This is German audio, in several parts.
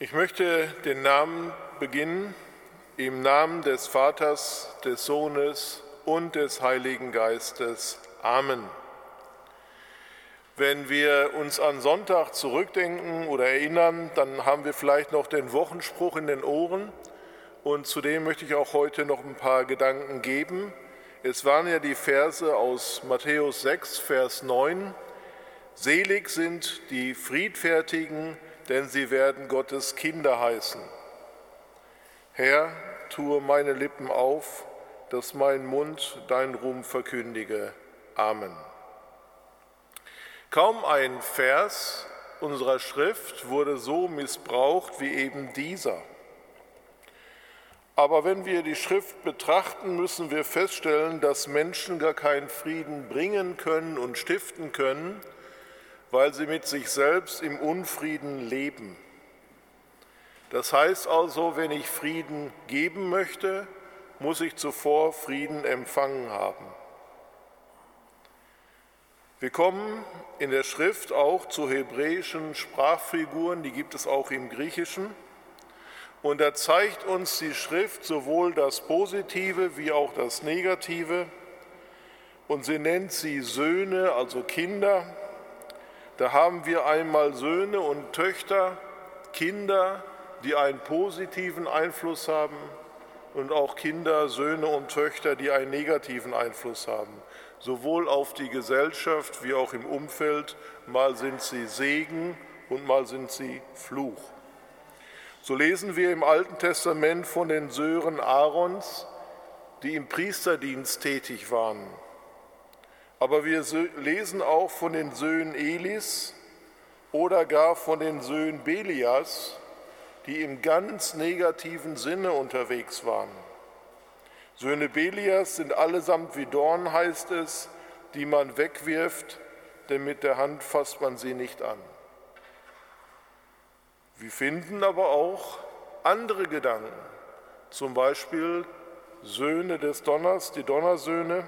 Ich möchte den Namen beginnen im Namen des Vaters, des Sohnes und des Heiligen Geistes. Amen. Wenn wir uns an Sonntag zurückdenken oder erinnern, dann haben wir vielleicht noch den Wochenspruch in den Ohren und zudem möchte ich auch heute noch ein paar Gedanken geben. Es waren ja die Verse aus Matthäus 6, Vers 9. Selig sind die Friedfertigen, denn sie werden Gottes Kinder heißen. Herr, tue meine Lippen auf, dass mein Mund dein Ruhm verkündige. Amen. Kaum ein Vers unserer Schrift wurde so missbraucht wie eben dieser. Aber wenn wir die Schrift betrachten, müssen wir feststellen, dass Menschen gar keinen Frieden bringen können und stiften können, weil sie mit sich selbst im Unfrieden leben. Das heißt also, wenn ich Frieden geben möchte, muss ich zuvor Frieden empfangen haben. Wir kommen in der Schrift auch zu hebräischen Sprachfiguren, die gibt es auch im Griechischen. Und da zeigt uns die Schrift sowohl das Positive wie auch das Negative. Und sie nennt sie Söhne, also Kinder, da haben wir einmal Söhne und Töchter, Kinder, die einen positiven Einfluss haben und auch Kinder, Söhne und Töchter, die einen negativen Einfluss haben, sowohl auf die Gesellschaft wie auch im Umfeld. Mal sind sie Segen und mal sind sie Fluch. So lesen wir im Alten Testament von den Söhnen Aarons, die im Priesterdienst tätig waren. Aber wir lesen auch von den Söhnen Elis oder gar von den Söhnen Belias, die im ganz negativen Sinne unterwegs waren. Söhne Belias sind allesamt wie Dorn, heißt es, die man wegwirft, denn mit der Hand fasst man sie nicht an. Wir finden aber auch andere Gedanken, zum Beispiel Söhne des Donners, die Donnersöhne,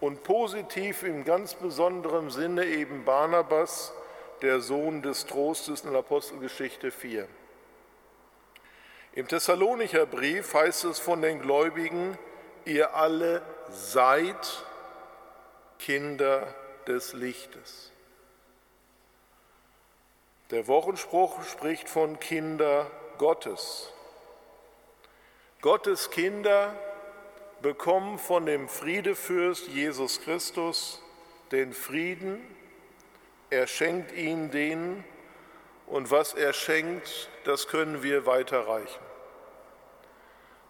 und positiv im ganz besonderen Sinne eben Barnabas, der Sohn des Trostes in Apostelgeschichte 4. Im Thessalonicher Brief heißt es von den Gläubigen, ihr alle seid Kinder des Lichtes. Der Wochenspruch spricht von Kinder Gottes. Gottes Kinder bekommen von dem Friedefürst Jesus Christus den Frieden, er schenkt ihn denen und was er schenkt, das können wir weiterreichen.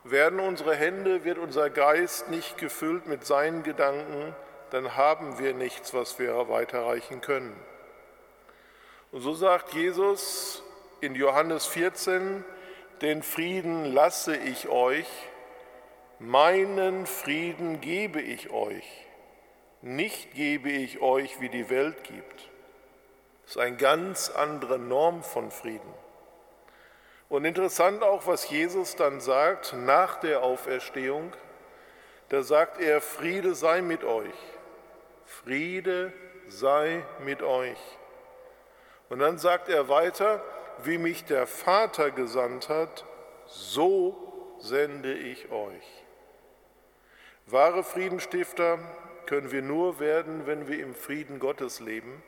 Werden unsere Hände, wird unser Geist nicht gefüllt mit seinen Gedanken, dann haben wir nichts, was wir weiterreichen können. Und so sagt Jesus in Johannes 14, den Frieden lasse ich euch, meinen Frieden gebe ich euch, nicht gebe ich euch, wie die Welt gibt. Das ist eine ganz andere Norm von Frieden. Und interessant auch, was Jesus dann sagt nach der Auferstehung. Da sagt er, Friede sei mit euch. Friede sei mit euch. Und dann sagt er weiter, wie mich der Vater gesandt hat, so sende ich euch. Wahre Friedenstifter können wir nur werden, wenn wir im Frieden Gottes leben.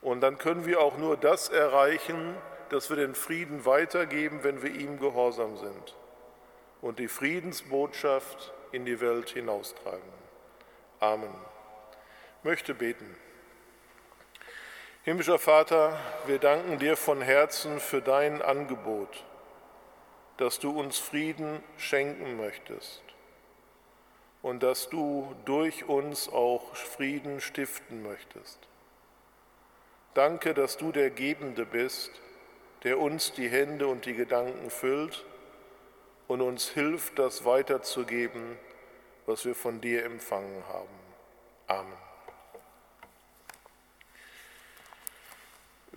Und dann können wir auch nur das erreichen, dass wir den Frieden weitergeben, wenn wir ihm gehorsam sind und die Friedensbotschaft in die Welt hinaustragen. Amen. Ich möchte beten. Himmlischer Vater, wir danken dir von Herzen für dein Angebot, dass du uns Frieden schenken möchtest und dass du durch uns auch Frieden stiften möchtest. Danke, dass du der Gebende bist, der uns die Hände und die Gedanken füllt und uns hilft, das weiterzugeben, was wir von dir empfangen haben. Amen.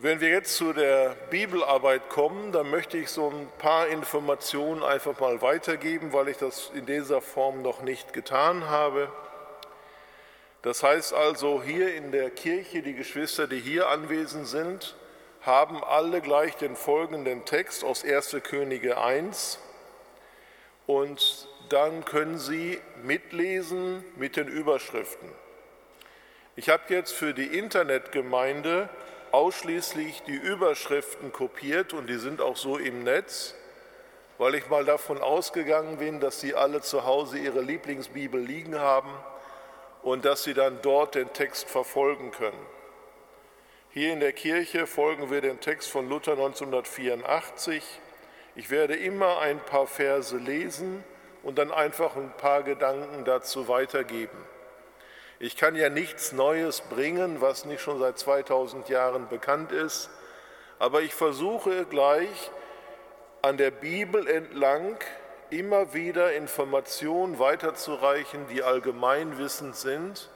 Wenn wir jetzt zu der Bibelarbeit kommen, dann möchte ich so ein paar Informationen einfach mal weitergeben, weil ich das in dieser Form noch nicht getan habe. Das heißt also, hier in der Kirche, die Geschwister, die hier anwesend sind, haben alle gleich den folgenden Text aus 1. Könige 1 und dann können Sie mitlesen mit den Überschriften. Ich habe jetzt für die Internetgemeinde ausschließlich die Überschriften kopiert und die sind auch so im Netz, weil ich mal davon ausgegangen bin, dass Sie alle zu Hause Ihre Lieblingsbibel liegen haben und dass Sie dann dort den Text verfolgen können. Hier in der Kirche folgen wir dem Text von Luther 1984. Ich werde immer ein paar Verse lesen und dann einfach ein paar Gedanken dazu weitergeben. Ich kann ja nichts Neues bringen, was nicht schon seit 2000 Jahren bekannt ist, aber ich versuche gleich an der Bibel entlang immer wieder Informationen weiterzureichen, die allgemeinwissend sind,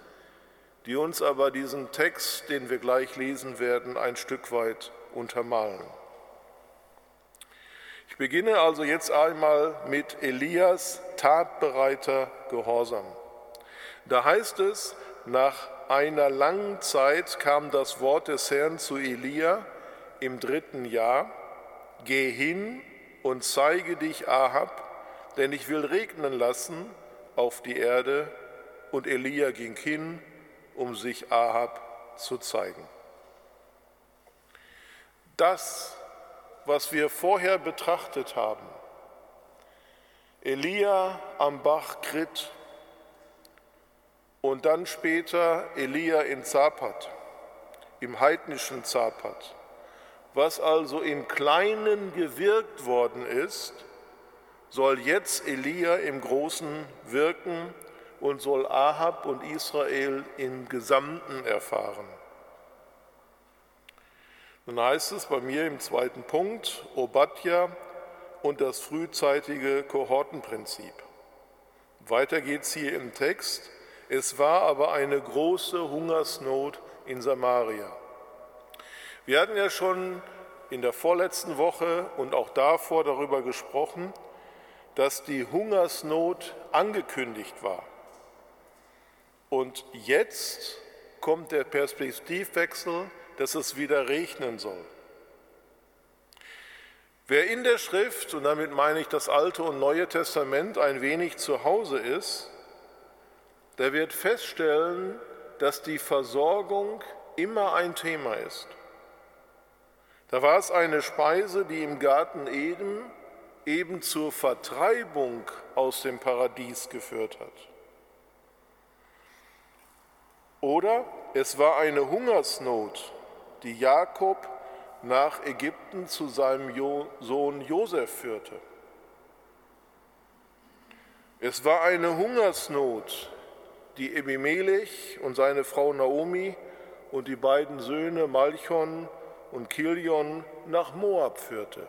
die uns aber diesen Text, den wir gleich lesen werden, ein Stück weit untermalen. Ich beginne also jetzt einmal mit Elias tatbereiter Gehorsam. Da heißt es, nach einer langen Zeit kam das Wort des Herrn zu Elia im dritten Jahr, geh hin und zeige dich Ahab, denn ich will regnen lassen auf die Erde. Und Elia ging hin, um sich Ahab zu zeigen. Das was wir vorher betrachtet haben. Elia am Bach Krit und dann später Elia in Zapat, im heidnischen Zapat. Was also im Kleinen gewirkt worden ist, soll jetzt Elia im Großen wirken und soll Ahab und Israel im Gesamten erfahren. Nun heißt es bei mir im zweiten Punkt Obadja und das frühzeitige Kohortenprinzip. Weiter geht es hier im Text. Es war aber eine große Hungersnot in Samaria. Wir hatten ja schon in der vorletzten Woche und auch davor darüber gesprochen, dass die Hungersnot angekündigt war. Und jetzt kommt der Perspektivwechsel dass es wieder regnen soll. Wer in der Schrift, und damit meine ich das Alte und Neue Testament, ein wenig zu Hause ist, der wird feststellen, dass die Versorgung immer ein Thema ist. Da war es eine Speise, die im Garten Eden eben zur Vertreibung aus dem Paradies geführt hat. Oder es war eine Hungersnot, die Jakob nach Ägypten zu seinem Sohn Josef führte. Es war eine Hungersnot, die Ebimelech und seine Frau Naomi und die beiden Söhne Malchon und Kilion nach Moab führte.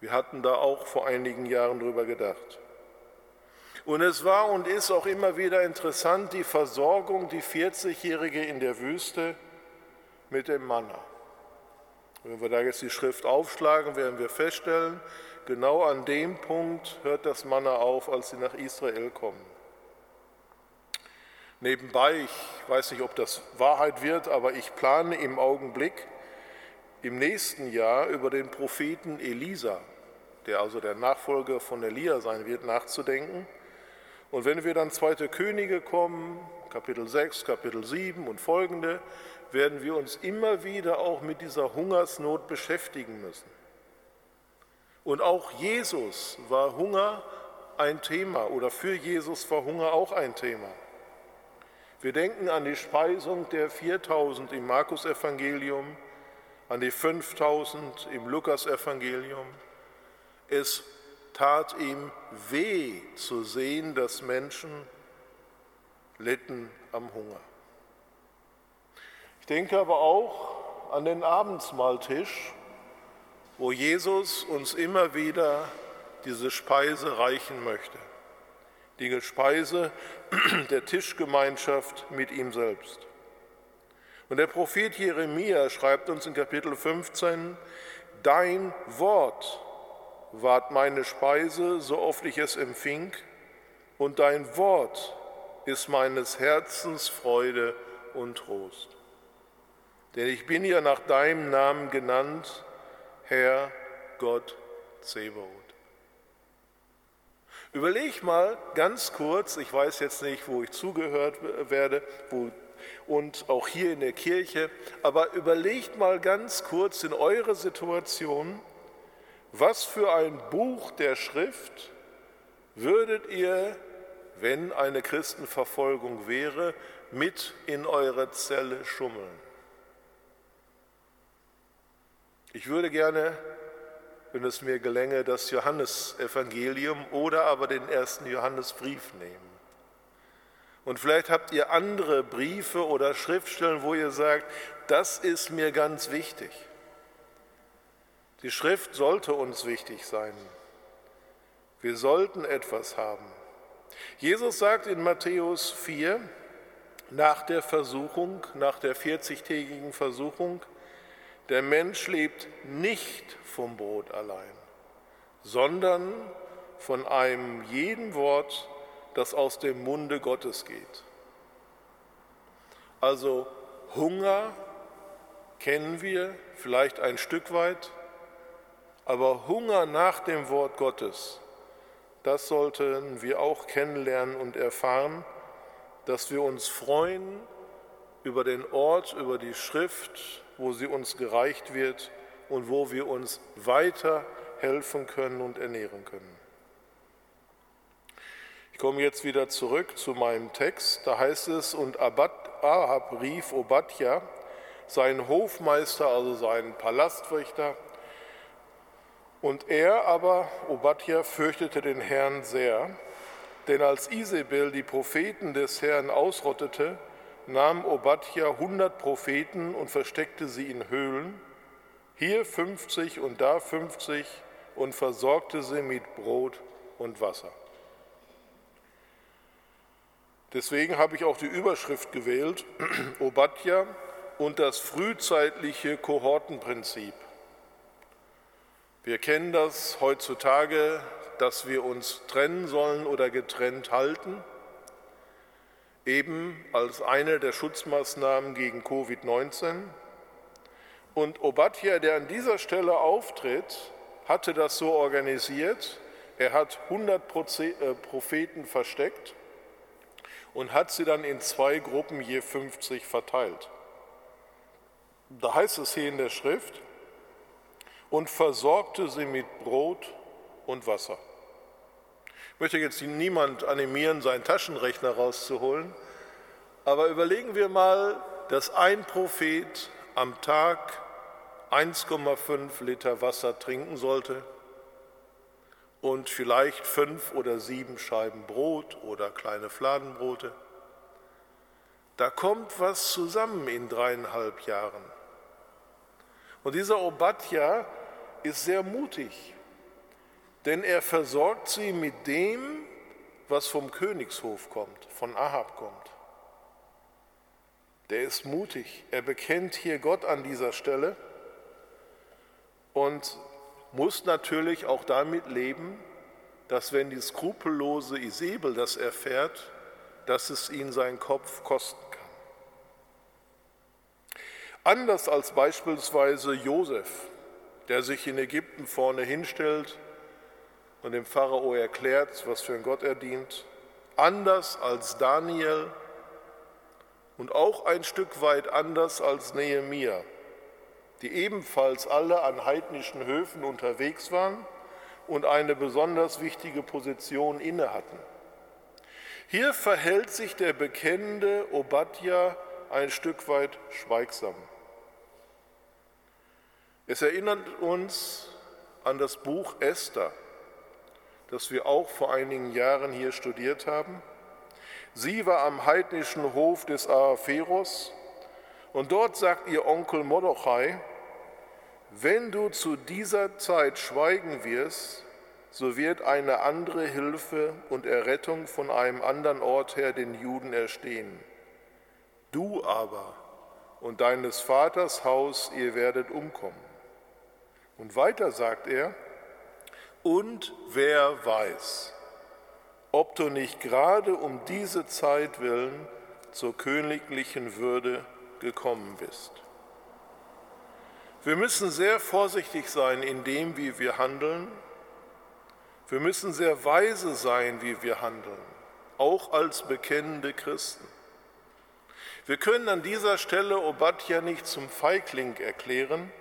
Wir hatten da auch vor einigen Jahren drüber gedacht. Und es war und ist auch immer wieder interessant, die Versorgung, die 40-Jährige in der Wüste, mit dem Manna. Wenn wir da jetzt die Schrift aufschlagen, werden wir feststellen, genau an dem Punkt hört das Manna auf, als sie nach Israel kommen. Nebenbei, ich weiß nicht, ob das Wahrheit wird, aber ich plane im Augenblick im nächsten Jahr über den Propheten Elisa, der also der Nachfolger von Elia sein wird, nachzudenken. Und wenn wir dann zweite Könige kommen, Kapitel 6, Kapitel 7 und folgende, werden wir uns immer wieder auch mit dieser Hungersnot beschäftigen müssen. Und auch Jesus war Hunger ein Thema oder für Jesus war Hunger auch ein Thema. Wir denken an die Speisung der 4000 im Markus-Evangelium, an die 5000 im Lukas-Evangelium. Es tat ihm weh zu sehen, dass Menschen litten am Hunger. Ich denke aber auch an den Abendsmahltisch, wo Jesus uns immer wieder diese Speise reichen möchte. Die Speise der Tischgemeinschaft mit ihm selbst. Und der Prophet Jeremia schreibt uns in Kapitel 15, Dein Wort ward meine Speise, so oft ich es empfing, und dein Wort ist meines Herzens Freude und Trost. denn ich bin ja nach deinem Namen genannt, Herr Gott Zebaoth. Überleg mal ganz kurz, ich weiß jetzt nicht, wo ich zugehört werde wo, und auch hier in der Kirche, aber überlegt mal ganz kurz in eure Situation, was für ein Buch der Schrift würdet ihr, wenn eine Christenverfolgung wäre, mit in eure Zelle schummeln? Ich würde gerne wenn es mir gelänge, das Johannesevangelium oder aber den ersten Johannesbrief nehmen. Und vielleicht habt ihr andere Briefe oder Schriftstellen, wo ihr sagt, das ist mir ganz wichtig. Die Schrift sollte uns wichtig sein. Wir sollten etwas haben. Jesus sagt in Matthäus 4, nach der Versuchung, nach der 40-tägigen Versuchung, der Mensch lebt nicht vom Brot allein, sondern von einem jeden Wort, das aus dem Munde Gottes geht. Also Hunger kennen wir vielleicht ein Stück weit, aber Hunger nach dem Wort Gottes, das sollten wir auch kennenlernen und erfahren, dass wir uns freuen über den Ort, über die Schrift, wo sie uns gereicht wird und wo wir uns weiter helfen können und ernähren können. Ich komme jetzt wieder zurück zu meinem Text. Da heißt es, und Ahab rief Obadja, seinen Hofmeister, also seinen Palastwächter, und er aber, Obadja, fürchtete den Herrn sehr, denn als Isabel die Propheten des Herrn ausrottete, nahm Obadja hundert Propheten und versteckte sie in Höhlen, hier 50 und da 50 und versorgte sie mit Brot und Wasser. Deswegen habe ich auch die Überschrift gewählt, Obadja und das frühzeitliche Kohortenprinzip. Wir kennen das heutzutage, dass wir uns trennen sollen oder getrennt halten eben als eine der Schutzmaßnahmen gegen Covid-19. Und Obadja, der an dieser Stelle auftritt, hatte das so organisiert. Er hat 100 äh, Propheten versteckt und hat sie dann in zwei Gruppen je 50 verteilt. Da heißt es hier in der Schrift, und versorgte sie mit Brot und Wasser. Ich möchte jetzt niemand animieren, seinen Taschenrechner rauszuholen, aber überlegen wir mal, dass ein Prophet am Tag 1,5 Liter Wasser trinken sollte und vielleicht fünf oder sieben Scheiben Brot oder kleine Fladenbrote. Da kommt was zusammen in dreieinhalb Jahren. Und dieser Obadja ist sehr mutig denn er versorgt sie mit dem, was vom Königshof kommt, von Ahab kommt. Der ist mutig, er bekennt hier Gott an dieser Stelle und muss natürlich auch damit leben, dass wenn die skrupellose Isabel das erfährt, dass es ihn seinen Kopf kosten kann. Anders als beispielsweise Josef, der sich in Ägypten vorne hinstellt und dem Pharao erklärt, was für ein Gott er dient, anders als Daniel und auch ein Stück weit anders als Nehemia, die ebenfalls alle an heidnischen Höfen unterwegs waren und eine besonders wichtige Position inne hatten. Hier verhält sich der bekennende Obadja ein Stück weit schweigsam. Es erinnert uns an das Buch Esther, das wir auch vor einigen Jahren hier studiert haben. Sie war am heidnischen Hof des Ahasveros und dort sagt ihr Onkel Mordechai, wenn du zu dieser Zeit schweigen wirst, so wird eine andere Hilfe und Errettung von einem anderen Ort her den Juden erstehen. Du aber und deines Vaters Haus, ihr werdet umkommen. Und weiter sagt er, und wer weiß, ob du nicht gerade um diese Zeit willen zur königlichen Würde gekommen bist. Wir müssen sehr vorsichtig sein in dem, wie wir handeln. Wir müssen sehr weise sein, wie wir handeln, auch als bekennende Christen. Wir können an dieser Stelle Obadja nicht zum Feigling erklären.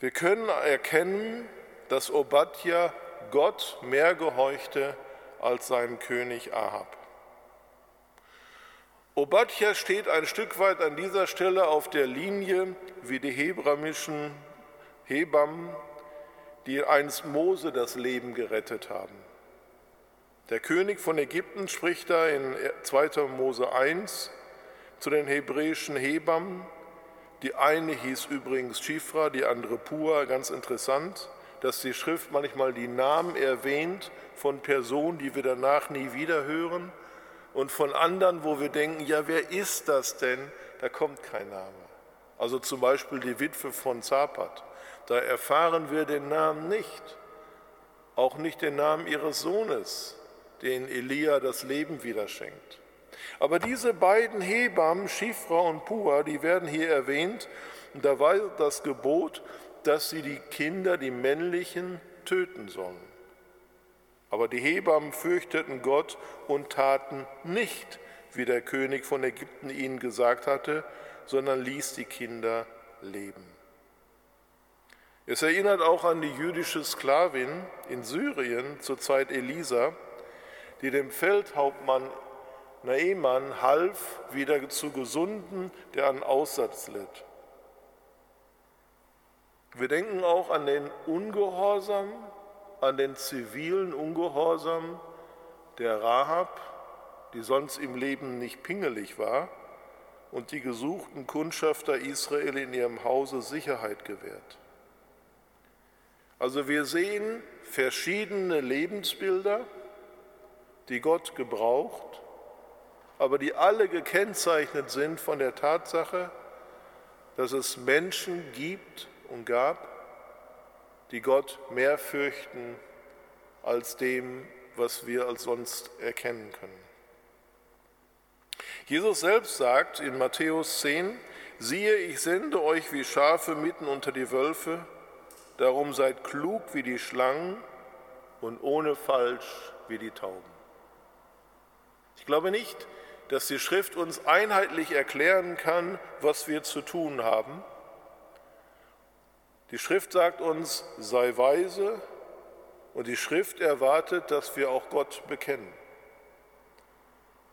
Wir können erkennen, dass Obadja Gott mehr gehorchte als seinem König Ahab. Obadja steht ein Stück weit an dieser Stelle auf der Linie wie die hebräischen Hebammen, die einst Mose das Leben gerettet haben. Der König von Ägypten spricht da in 2. Mose 1 zu den hebräischen Hebammen. Die eine hieß übrigens Schifra, die andere Pua. Ganz interessant, dass die Schrift manchmal die Namen erwähnt von Personen, die wir danach nie wieder hören, und von anderen, wo wir denken, ja, wer ist das denn? Da kommt kein Name. Also zum Beispiel die Witwe von Zapat. Da erfahren wir den Namen nicht, auch nicht den Namen ihres Sohnes den Elia das Leben wieder schenkt. Aber diese beiden Hebammen, Schifra und Pua, die werden hier erwähnt. Und da war das Gebot, dass sie die Kinder, die männlichen, töten sollen. Aber die Hebammen fürchteten Gott und taten nicht, wie der König von Ägypten ihnen gesagt hatte, sondern ließ die Kinder leben. Es erinnert auch an die jüdische Sklavin in Syrien zur Zeit Elisa, die dem Feldhauptmann Naaman half, wieder zu gesunden, der an Aussatz litt. Wir denken auch an den Ungehorsam, an den zivilen Ungehorsam der Rahab, die sonst im Leben nicht pingelig war und die gesuchten Kundschafter Israel in ihrem Hause Sicherheit gewährt. Also wir sehen verschiedene Lebensbilder, die Gott gebraucht, aber die alle gekennzeichnet sind von der Tatsache, dass es Menschen gibt und gab, die Gott mehr fürchten als dem, was wir als sonst erkennen können. Jesus selbst sagt in Matthäus 10, siehe, ich sende euch wie Schafe mitten unter die Wölfe, darum seid klug wie die Schlangen und ohne Falsch wie die Tauben. Ich glaube nicht, dass die Schrift uns einheitlich erklären kann, was wir zu tun haben. Die Schrift sagt uns, sei weise und die Schrift erwartet, dass wir auch Gott bekennen.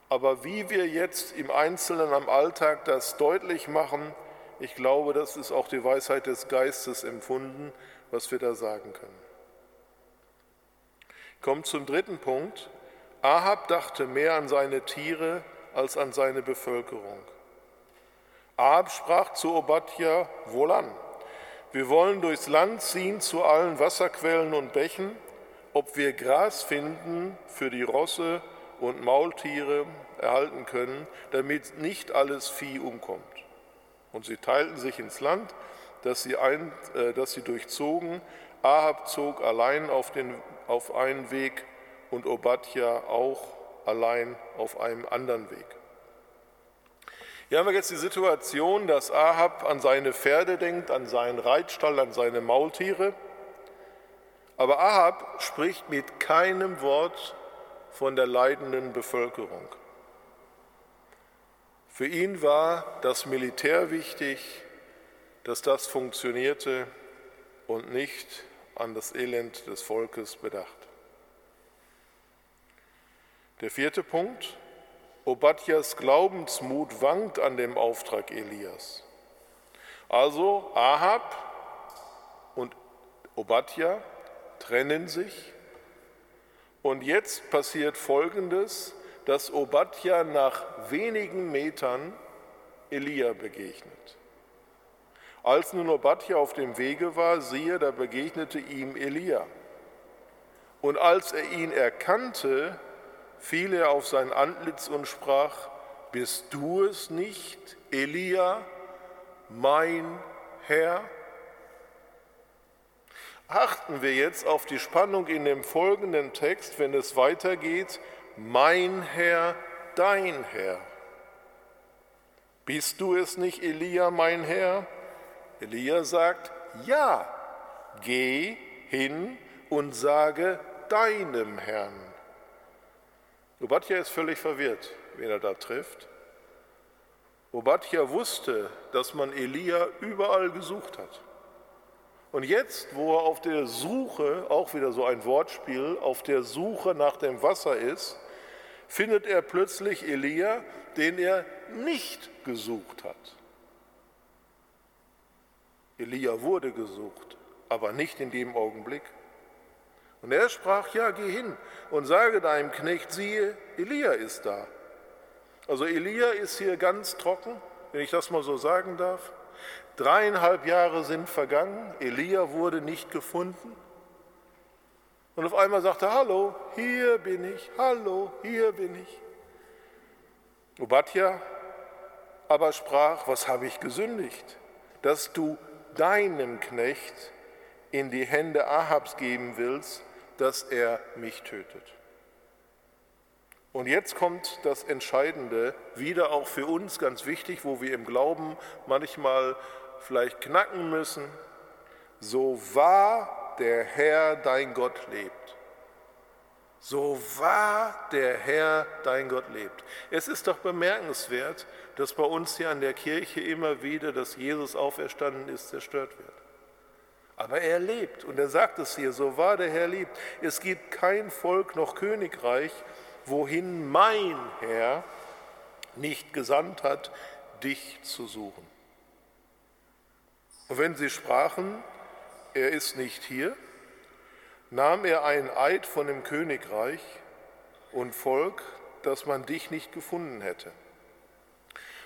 Aber wie wir jetzt im Einzelnen am Alltag das deutlich machen, ich glaube, das ist auch die Weisheit des Geistes empfunden, was wir da sagen können. Kommt zum dritten Punkt. Ahab dachte mehr an seine Tiere als an seine Bevölkerung. Ahab sprach zu Obadja, wohlan, wir wollen durchs Land ziehen zu allen Wasserquellen und Bächen, ob wir Gras finden für die Rosse und Maultiere erhalten können, damit nicht alles Vieh umkommt. Und sie teilten sich ins Land, das sie, ein, äh, das sie durchzogen. Ahab zog allein auf, den, auf einen Weg und Obadja auch allein auf einem anderen Weg. Hier haben wir jetzt die Situation, dass Ahab an seine Pferde denkt, an seinen Reitstall, an seine Maultiere. Aber Ahab spricht mit keinem Wort von der leidenden Bevölkerung. Für ihn war das Militär wichtig, dass das funktionierte und nicht an das Elend des Volkes bedacht. Der vierte Punkt, Obadjas Glaubensmut wankt an dem Auftrag Elias. Also Ahab und Obadja trennen sich und jetzt passiert Folgendes, dass Obadja nach wenigen Metern Elia begegnet. Als nun Obadja auf dem Wege war, siehe, da begegnete ihm Elia. Und als er ihn erkannte, fiel er auf sein Antlitz und sprach, bist du es nicht, Elia, mein Herr? Achten wir jetzt auf die Spannung in dem folgenden Text, wenn es weitergeht, mein Herr, dein Herr. Bist du es nicht, Elia, mein Herr? Elia sagt, ja, geh hin und sage deinem Herrn. Obadja ist völlig verwirrt, wen er da trifft. Obadja wusste, dass man Elia überall gesucht hat. Und jetzt, wo er auf der Suche, auch wieder so ein Wortspiel, auf der Suche nach dem Wasser ist, findet er plötzlich Elia, den er nicht gesucht hat. Elia wurde gesucht, aber nicht in dem Augenblick. Und er sprach, ja, geh hin und sage deinem Knecht, siehe, Elia ist da. Also Elia ist hier ganz trocken, wenn ich das mal so sagen darf. Dreieinhalb Jahre sind vergangen, Elia wurde nicht gefunden. Und auf einmal sagte er, hallo, hier bin ich, hallo, hier bin ich. Obadja aber sprach, was habe ich gesündigt, dass du deinem Knecht in die Hände Ahabs geben willst, dass er mich tötet. Und jetzt kommt das Entscheidende, wieder auch für uns ganz wichtig, wo wir im Glauben manchmal vielleicht knacken müssen. So wahr der Herr dein Gott lebt. So wahr der Herr dein Gott lebt. Es ist doch bemerkenswert, dass bei uns hier an der Kirche immer wieder, dass Jesus auferstanden ist, zerstört wird. Aber er lebt und er sagt es hier, so wahr der Herr lebt. Es gibt kein Volk noch Königreich, wohin mein Herr nicht gesandt hat, dich zu suchen. Und wenn sie sprachen, er ist nicht hier, nahm er einen Eid von dem Königreich und Volk, dass man dich nicht gefunden hätte.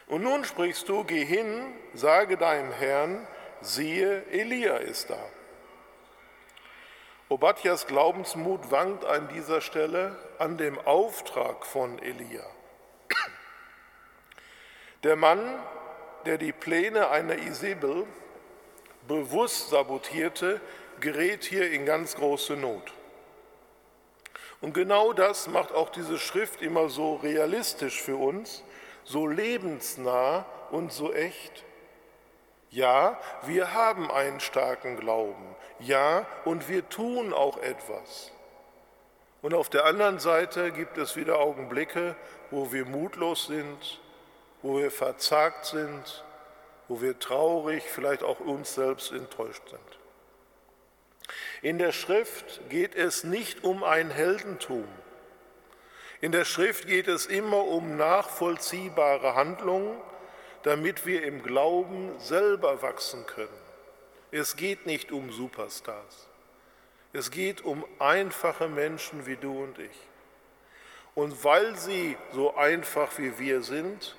Und nun sprichst du, geh hin, sage deinem Herrn, siehe, Elia ist da. Obadjas Glaubensmut wankt an dieser Stelle an dem Auftrag von Elia. Der Mann, der die Pläne einer Isabel bewusst sabotierte, gerät hier in ganz große Not. Und genau das macht auch diese Schrift immer so realistisch für uns, so lebensnah und so echt. Ja, wir haben einen starken Glauben. Ja, und wir tun auch etwas. Und auf der anderen Seite gibt es wieder Augenblicke, wo wir mutlos sind, wo wir verzagt sind, wo wir traurig, vielleicht auch uns selbst enttäuscht sind. In der Schrift geht es nicht um ein Heldentum. In der Schrift geht es immer um nachvollziehbare Handlungen, damit wir im Glauben selber wachsen können. Es geht nicht um Superstars. Es geht um einfache Menschen wie du und ich. Und weil sie so einfach wie wir sind,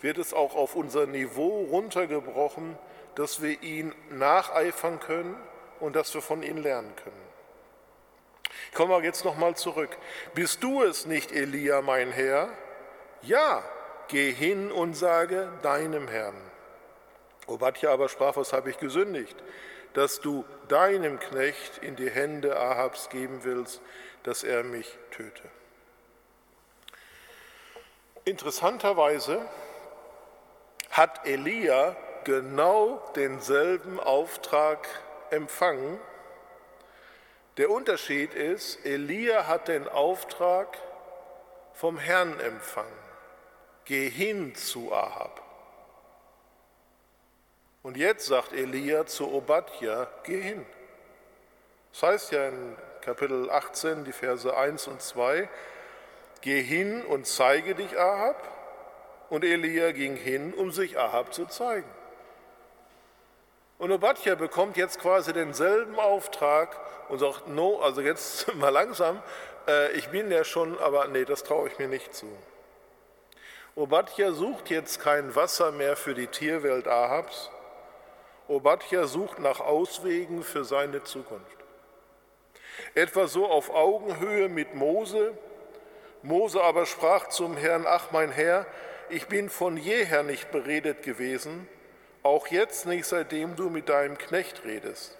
wird es auch auf unser Niveau runtergebrochen, dass wir ihn nacheifern können und dass wir von ihm lernen können. Ich komme jetzt nochmal zurück. Bist du es nicht, Elia, mein Herr? Ja, geh hin und sage deinem Herrn. Obadja aber sprach, was habe ich gesündigt, dass du deinem Knecht in die Hände Ahabs geben willst, dass er mich töte. Interessanterweise hat Elia genau denselben Auftrag empfangen. Der Unterschied ist, Elia hat den Auftrag vom Herrn empfangen. Geh hin zu Ahab. Und jetzt sagt Elia zu Obadja, geh hin. Das heißt ja in Kapitel 18, die Verse 1 und 2, geh hin und zeige dich Ahab und Elia ging hin, um sich Ahab zu zeigen. Und Obadja bekommt jetzt quasi denselben Auftrag und sagt, no, also jetzt mal langsam, äh, ich bin ja schon, aber nee, das traue ich mir nicht zu. Obadja sucht jetzt kein Wasser mehr für die Tierwelt Ahabs. Obadja sucht nach Auswegen für seine Zukunft. Etwa so auf Augenhöhe mit Mose. Mose aber sprach zum Herrn, ach mein Herr, ich bin von jeher nicht beredet gewesen, auch jetzt nicht, seitdem du mit deinem Knecht redest,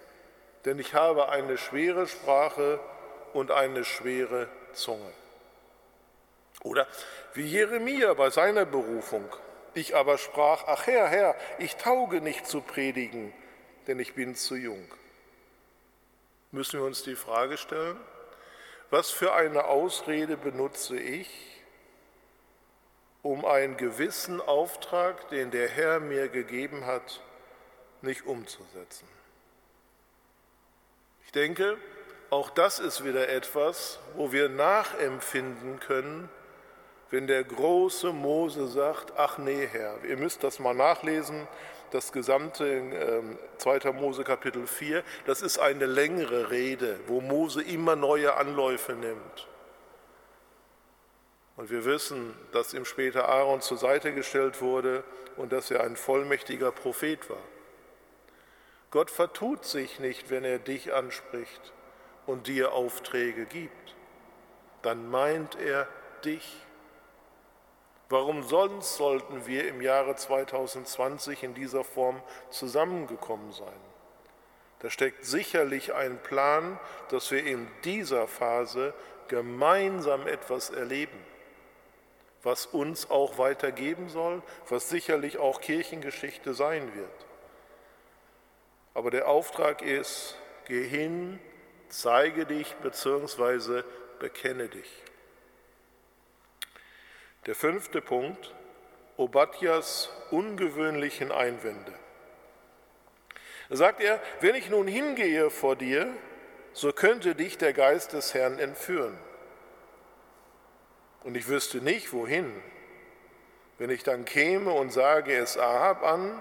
denn ich habe eine schwere Sprache und eine schwere Zunge. Oder wie Jeremia bei seiner Berufung. Ich aber sprach, ach Herr, Herr, ich tauge nicht zu predigen, denn ich bin zu jung. Müssen wir uns die Frage stellen, was für eine Ausrede benutze ich, um einen gewissen Auftrag, den der Herr mir gegeben hat, nicht umzusetzen? Ich denke, auch das ist wieder etwas, wo wir nachempfinden können, wenn der große Mose sagt, ach nee, Herr, ihr müsst das mal nachlesen, das gesamte äh, 2. Mose Kapitel 4, das ist eine längere Rede, wo Mose immer neue Anläufe nimmt. Und wir wissen, dass ihm später Aaron zur Seite gestellt wurde und dass er ein vollmächtiger Prophet war. Gott vertut sich nicht, wenn er dich anspricht und dir Aufträge gibt. Dann meint er dich. Warum sonst sollten wir im Jahre 2020 in dieser Form zusammengekommen sein? Da steckt sicherlich ein Plan, dass wir in dieser Phase gemeinsam etwas erleben, was uns auch weitergeben soll, was sicherlich auch Kirchengeschichte sein wird. Aber der Auftrag ist, geh hin, zeige dich bzw. bekenne dich. Der fünfte Punkt, Obadjas ungewöhnlichen Einwände. Da sagt er, wenn ich nun hingehe vor dir, so könnte dich der Geist des Herrn entführen. Und ich wüsste nicht, wohin. Wenn ich dann käme und sage es Ahab an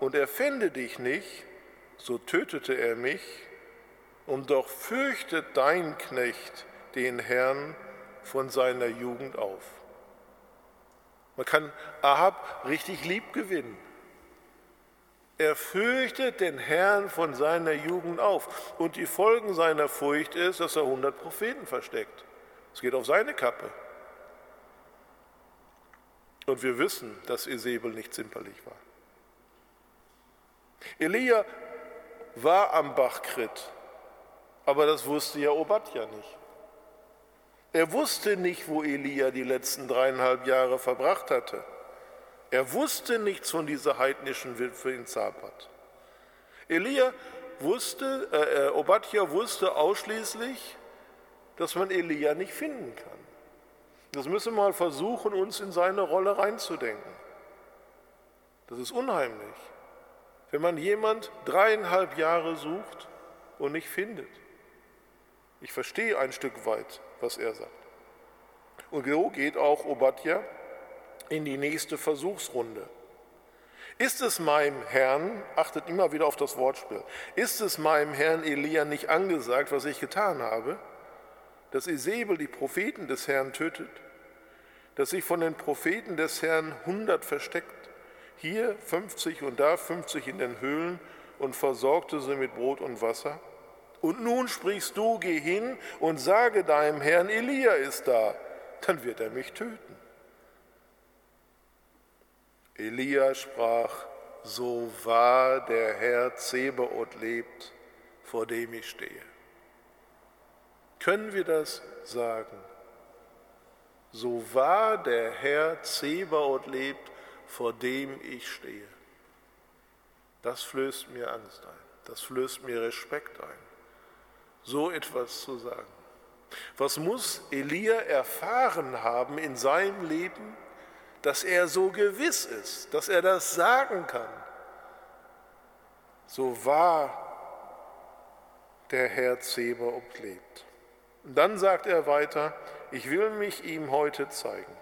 und er fände dich nicht, so tötete er mich, und doch fürchtet dein Knecht den Herrn von seiner Jugend auf. Man kann Ahab richtig lieb gewinnen. Er fürchtet den Herrn von seiner Jugend auf. Und die Folgen seiner Furcht ist, dass er 100 Propheten versteckt. Es geht auf seine Kappe. Und wir wissen, dass Esebel nicht zimperlich war. Elia war am Bach Krit, aber das wusste ja Obadja nicht. Er wusste nicht, wo Elia die letzten dreieinhalb Jahre verbracht hatte. Er wusste nichts von dieser heidnischen Witwe in Zapat. Elia wusste, äh, äh, Obadja wusste ausschließlich, dass man Elia nicht finden kann. Das müssen wir mal versuchen, uns in seine Rolle reinzudenken. Das ist unheimlich, wenn man jemand dreieinhalb Jahre sucht und nicht findet. Ich verstehe ein Stück weit, was er sagt. Und so geht auch Obadja in die nächste Versuchsrunde. Ist es meinem Herrn, achtet immer wieder auf das Wortspiel, ist es meinem Herrn Elia nicht angesagt, was ich getan habe, dass Isabel die Propheten des Herrn tötet, dass sich von den Propheten des Herrn hundert versteckt, hier 50 und da 50 in den Höhlen und versorgte sie mit Brot und Wasser? Und nun sprichst du, geh hin und sage deinem Herrn, Elia ist da, dann wird er mich töten. Elia sprach, so wahr der Herr Zebaoth lebt, vor dem ich stehe. Können wir das sagen? So wahr der Herr Zebaoth lebt, vor dem ich stehe. Das flößt mir Angst ein, das flößt mir Respekt ein so etwas zu sagen. Was muss Elia erfahren haben in seinem Leben, dass er so gewiss ist, dass er das sagen kann? So wahr der Herr Zebaoth lebt. Und dann sagt er weiter, ich will mich ihm heute zeigen.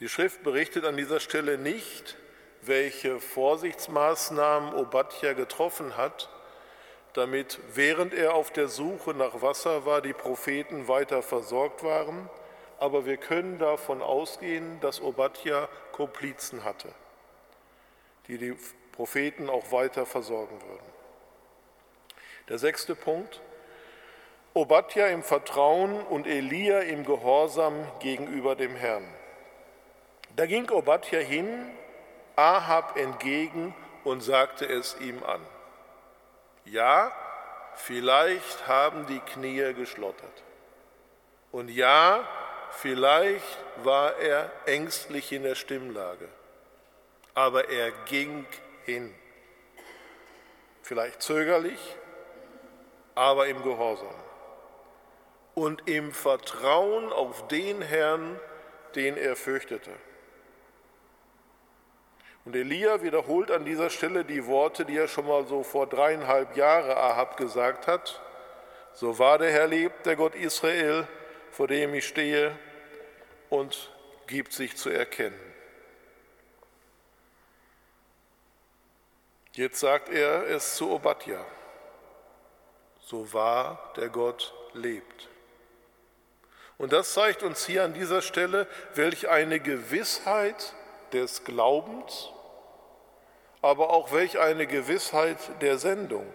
Die Schrift berichtet an dieser Stelle nicht, welche Vorsichtsmaßnahmen Obadja getroffen hat, damit während er auf der Suche nach Wasser war, die Propheten weiter versorgt waren. Aber wir können davon ausgehen, dass Obadja Komplizen hatte, die die Propheten auch weiter versorgen würden. Der sechste Punkt. Obadja im Vertrauen und Elia im Gehorsam gegenüber dem Herrn. Da ging Obadja hin, Ahab entgegen und sagte es ihm an. Ja, vielleicht haben die Knie geschlottert. Und ja, vielleicht war er ängstlich in der Stimmlage. Aber er ging hin. vielleicht zögerlich, aber im Gehorsam und im Vertrauen auf den Herrn, den er fürchtete. Und Elia wiederholt an dieser Stelle die Worte, die er schon mal so vor dreieinhalb Jahren Ahab gesagt hat. So wahr der Herr lebt, der Gott Israel, vor dem ich stehe, und gibt sich zu erkennen. Jetzt sagt er es zu Obadja. So wahr der Gott lebt. Und das zeigt uns hier an dieser Stelle, welch eine Gewissheit des Glaubens, aber auch welch eine Gewissheit der Sendung.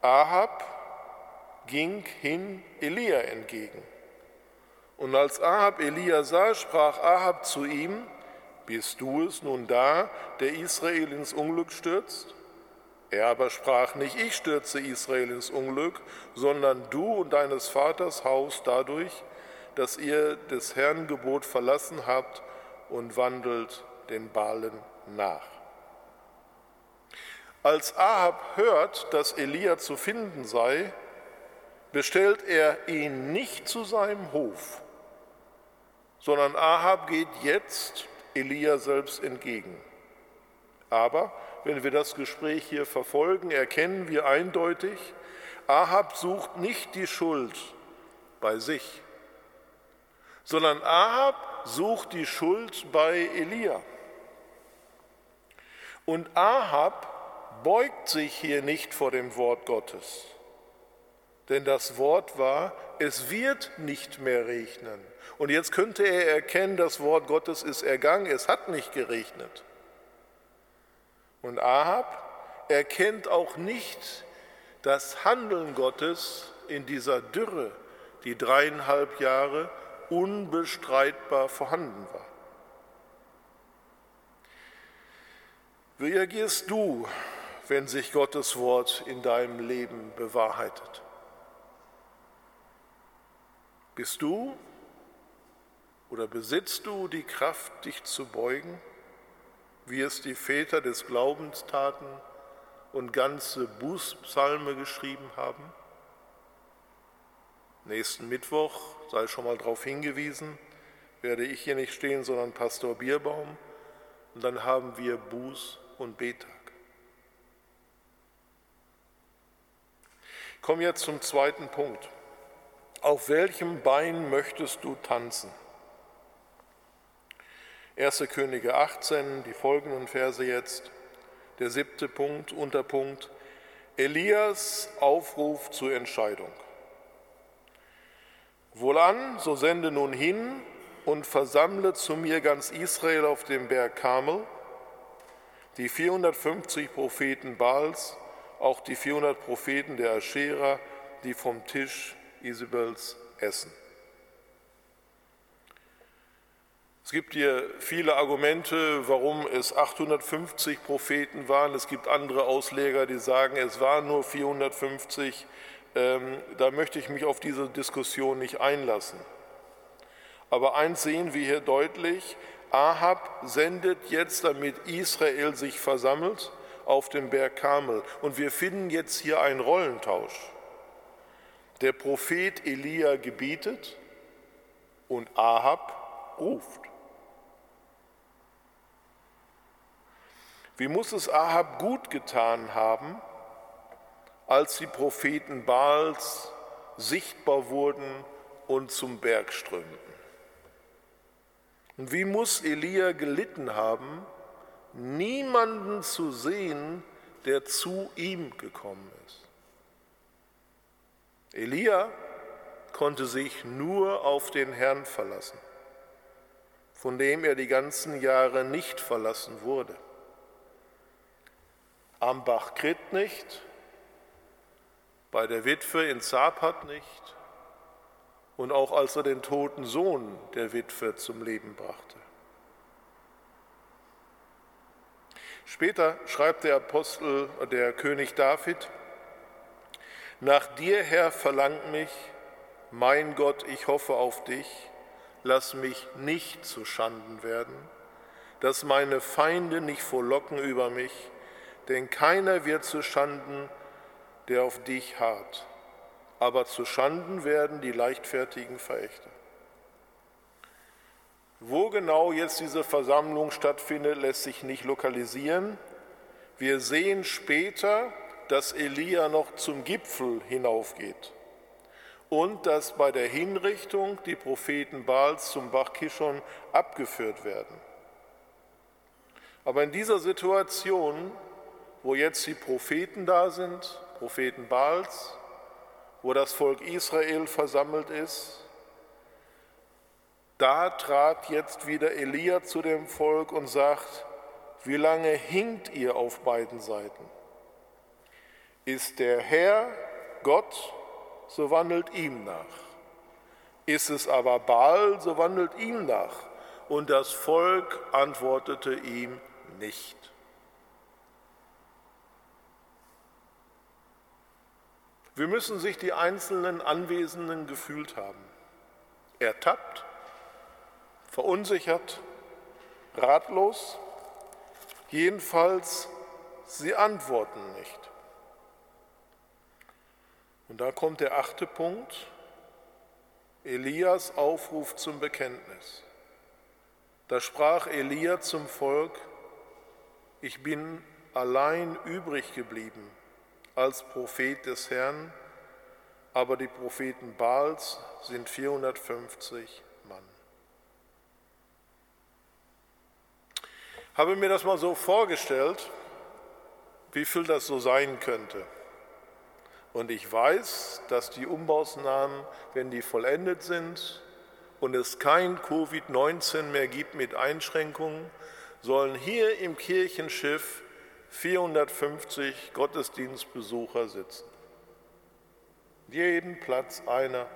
Ahab ging hin Elia entgegen. Und als Ahab Elia sah, sprach Ahab zu ihm, bist du es nun da, der Israel ins Unglück stürzt? Er aber sprach nicht, ich stürze Israel ins Unglück, sondern du und deines Vaters Haus dadurch, dass ihr des Herrn Gebot verlassen habt und wandelt den Balen nach. Als Ahab hört, dass Elia zu finden sei, bestellt er ihn nicht zu seinem Hof, sondern Ahab geht jetzt Elia selbst entgegen. Aber wenn wir das Gespräch hier verfolgen, erkennen wir eindeutig, Ahab sucht nicht die Schuld bei sich, sondern Ahab sucht die Schuld bei Elia. Und Ahab beugt sich hier nicht vor dem Wort Gottes, denn das Wort war, es wird nicht mehr regnen. Und jetzt könnte er erkennen, das Wort Gottes ist ergangen, es hat nicht geregnet. Und Ahab erkennt auch nicht das Handeln Gottes in dieser Dürre, die dreieinhalb Jahre unbestreitbar vorhanden war. Reagierst du, wenn sich Gottes Wort in deinem Leben bewahrheitet? Bist du oder besitzt du die Kraft, dich zu beugen? wie es die Väter des Glaubens taten und ganze Bußpsalme geschrieben haben? Nächsten Mittwoch, sei schon mal darauf hingewiesen, werde ich hier nicht stehen, sondern Pastor Bierbaum. Und dann haben wir Buß- und Betag. Ich komme jetzt zum zweiten Punkt. Auf welchem Bein möchtest du tanzen? 1. Könige 18, die folgenden Verse jetzt. Der siebte Punkt, Unterpunkt, Elias Aufruf zur Entscheidung. Wohlan, so sende nun hin und versammle zu mir ganz Israel auf dem Berg Karmel, die 450 Propheten Baals, auch die 400 Propheten der Aschera, die vom Tisch Isabels essen. Es gibt hier viele Argumente, warum es 850 Propheten waren. Es gibt andere Ausleger, die sagen, es waren nur 450. Ähm, da möchte ich mich auf diese Diskussion nicht einlassen. Aber eins sehen wir hier deutlich, Ahab sendet jetzt, damit Israel sich versammelt, auf den Berg Karmel. Und wir finden jetzt hier einen Rollentausch. Der Prophet Elia gebietet und Ahab ruft. Wie muss es Ahab gut getan haben, als die Propheten Baals sichtbar wurden und zum Berg strömten? Und wie muss Elia gelitten haben, niemanden zu sehen, der zu ihm gekommen ist? Elia konnte sich nur auf den Herrn verlassen, von dem er die ganzen Jahre nicht verlassen wurde am Bach Krit nicht, bei der Witwe in Zapat nicht und auch als er den toten Sohn der Witwe zum Leben brachte. Später schreibt der Apostel, der König David, nach dir, Herr, verlangt mich, mein Gott, ich hoffe auf dich, lass mich nicht zu Schanden werden, dass meine Feinde nicht frohlocken über mich, denn keiner wird zu Schanden, der auf dich harrt. Aber zu Schanden werden die leichtfertigen Verächter. Wo genau jetzt diese Versammlung stattfindet, lässt sich nicht lokalisieren. Wir sehen später, dass Elia noch zum Gipfel hinaufgeht und dass bei der Hinrichtung die Propheten Baals zum Bach Kishon abgeführt werden. Aber in dieser Situation, wo jetzt die Propheten da sind, Propheten Baals, wo das Volk Israel versammelt ist, da trat jetzt wieder Elia zu dem Volk und sagt, wie lange hinkt ihr auf beiden Seiten? Ist der Herr Gott, so wandelt ihm nach. Ist es aber Baal, so wandelt ihm nach. Und das Volk antwortete ihm nicht. Wir müssen sich die einzelnen Anwesenden gefühlt haben. Ertappt, verunsichert, ratlos, jedenfalls sie antworten nicht. Und da kommt der achte Punkt, Elias Aufruf zum Bekenntnis. Da sprach Elia zum Volk, ich bin allein übrig geblieben als Prophet des Herrn, aber die Propheten Baals sind 450 Mann. habe mir das mal so vorgestellt, wie viel das so sein könnte. Und ich weiß, dass die Umbausnahmen, wenn die vollendet sind und es kein Covid-19 mehr gibt mit Einschränkungen, sollen hier im Kirchenschiff 450 Gottesdienstbesucher sitzen. Jeden Platz einer,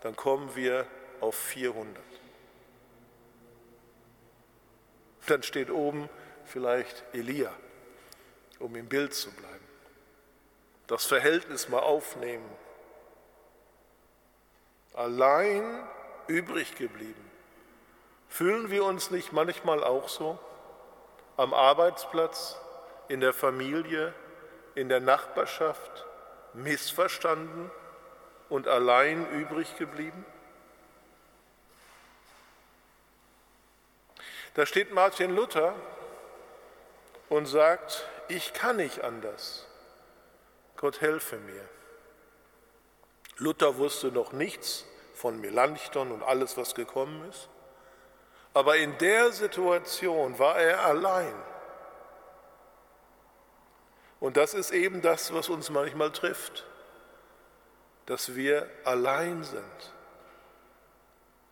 dann kommen wir auf 400. Dann steht oben vielleicht Elia, um im Bild zu bleiben. Das Verhältnis mal aufnehmen. Allein übrig geblieben. Fühlen wir uns nicht manchmal auch so? Am Arbeitsplatz, in der Familie, in der Nachbarschaft, missverstanden und allein übrig geblieben? Da steht Martin Luther und sagt, ich kann nicht anders. Gott helfe mir. Luther wusste noch nichts von Melanchthon und alles, was gekommen ist. Aber in der Situation war er allein. Und das ist eben das, was uns manchmal trifft, dass wir allein sind,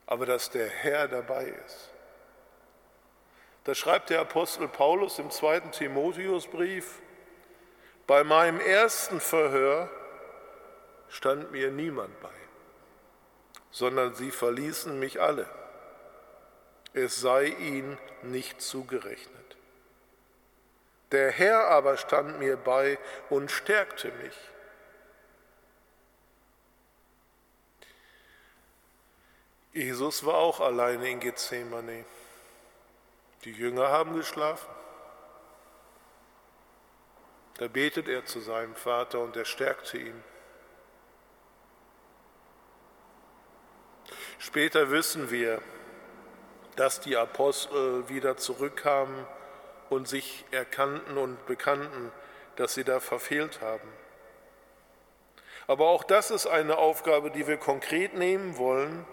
aber dass der Herr dabei ist. Da schreibt der Apostel Paulus im zweiten Timotheusbrief, bei meinem ersten Verhör stand mir niemand bei, sondern sie verließen mich alle. Es sei ihnen nicht zugerechnet. Der Herr aber stand mir bei und stärkte mich. Jesus war auch alleine in Gethsemane. Die Jünger haben geschlafen. Da betet er zu seinem Vater und er stärkte ihn. Später wissen wir, dass die Apostel wieder zurückkamen und sich erkannten und bekannten, dass sie da verfehlt haben. Aber auch das ist eine Aufgabe, die wir konkret nehmen wollen,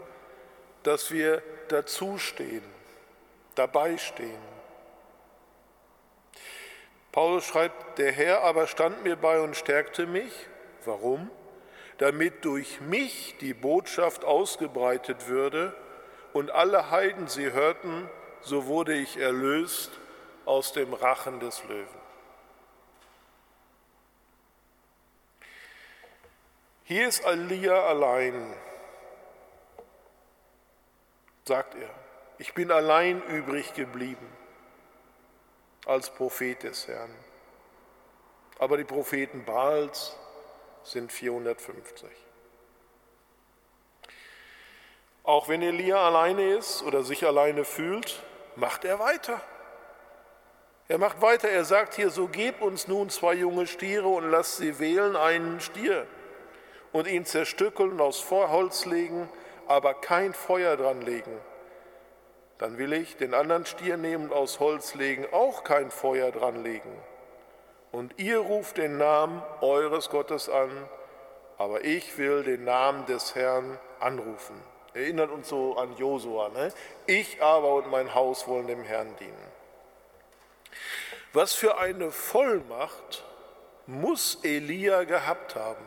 dass wir dazustehen dabei stehen. Paulus schreibt, der Herr aber stand mir bei und stärkte mich. Warum? Damit durch mich die Botschaft ausgebreitet würde und alle Heiden sie hörten, so wurde ich erlöst aus dem Rachen des Löwen. Hier ist Elia allein, sagt er. Ich bin allein übrig geblieben als Prophet des Herrn. Aber die Propheten Baals sind 450. Auch wenn Elia alleine ist oder sich alleine fühlt, macht er weiter. Er macht weiter, er sagt hier, so gib uns nun zwei junge Stiere und lass sie wählen einen Stier und ihn zerstückeln und aus Vorholz legen, aber kein Feuer dran legen. Dann will ich den anderen Stier nehmen und aus Holz legen, auch kein Feuer dran legen. Und ihr ruft den Namen eures Gottes an, aber ich will den Namen des Herrn anrufen. Erinnert uns so an Josua. Ne? Ich aber und mein Haus wollen dem Herrn dienen. Was für eine Vollmacht muss Elia gehabt haben?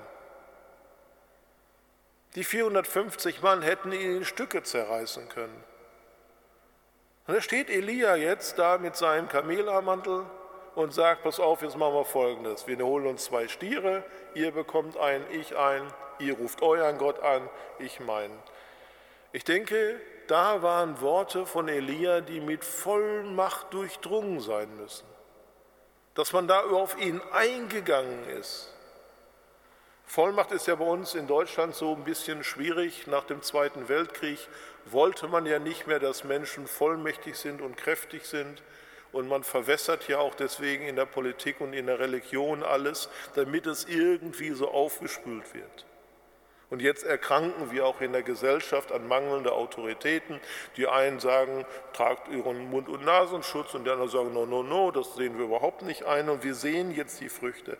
Die 450 Mann hätten ihn in Stücke zerreißen können. Und da steht Elia jetzt da mit seinem Kamelermantel und sagt, pass auf, jetzt machen wir Folgendes. Wir holen uns zwei Stiere, ihr bekommt einen, ich einen, ihr ruft euren Gott an, ich meinen. Ich denke, da waren Worte von Elia, die mit Vollmacht durchdrungen sein müssen dass man da auf ihn eingegangen ist. Vollmacht ist ja bei uns in Deutschland so ein bisschen schwierig. Nach dem Zweiten Weltkrieg wollte man ja nicht mehr, dass Menschen vollmächtig sind und kräftig sind. Und man verwässert ja auch deswegen in der Politik und in der Religion alles, damit es irgendwie so aufgespült wird. Und jetzt erkranken wir auch in der Gesellschaft an mangelnder Autoritäten. Die einen sagen, tragt ihren Mund- und Nasenschutz und die anderen sagen, no, no, no, das sehen wir überhaupt nicht ein und wir sehen jetzt die Früchte.